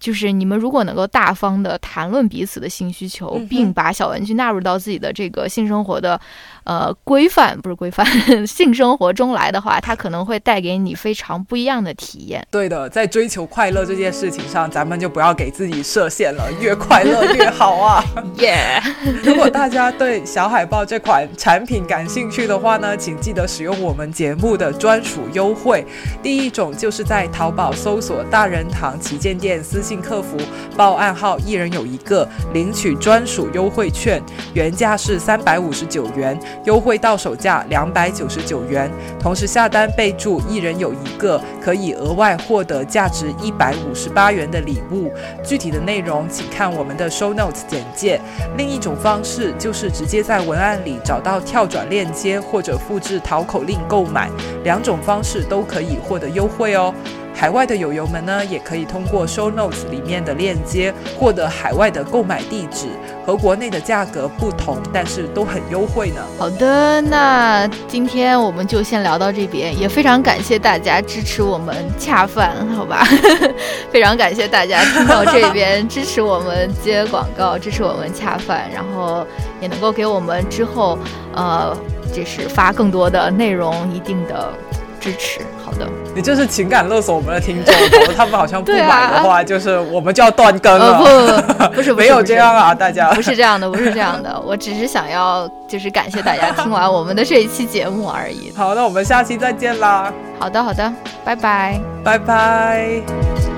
就是你们如果能够大方的谈论彼此的性需求，并把小玩具纳入到自己的这个性生活的，呃规范，不是规范，性生活中来的话，它可能会带给你非常不一样的体验。对的，在追求快乐这件事情上，咱们就不要给自己设限了，越快乐越好啊！耶！如果大家对小海豹这款产品感兴趣的话呢，请记得使用我们节目的专属优惠。第一种就是在淘宝搜索“大人堂旗舰店”，私信客服报暗号“一人有一个”，领取专属优惠券，原价是三百五十九元，优惠到手价两百九十九元。同时下单备注“一人有一个”，可以额外获得价值一百五十八元的礼物。具体的内容请看我们的 show notes 简介。另一种方式就是直接在文案里找到跳转链接，或者复制淘口令购买，两种方式都可以获得优惠哦。海外的友友们呢，也可以通过 show notes 里面的链接获得海外的购买地址，和国内的价格不同，但是都很优惠呢。好的，那今天我们就先聊到这边，也非常感谢大家支持我们恰饭，好吧？非常感谢大家听到这边支持我们接广告，支持我们恰饭，然后也能够给我们之后呃，就是发更多的内容一定的。支持，的。你这是情感勒索我们的听众，他们好像不买的话，就是我们就要断更了。不，不是，没有这样啊，大家不是这样的，不是这样的。我只是想要，就是感谢大家听完我们的这一期节目而已。好，那我们下期再见啦。好的，好的，拜拜，拜拜。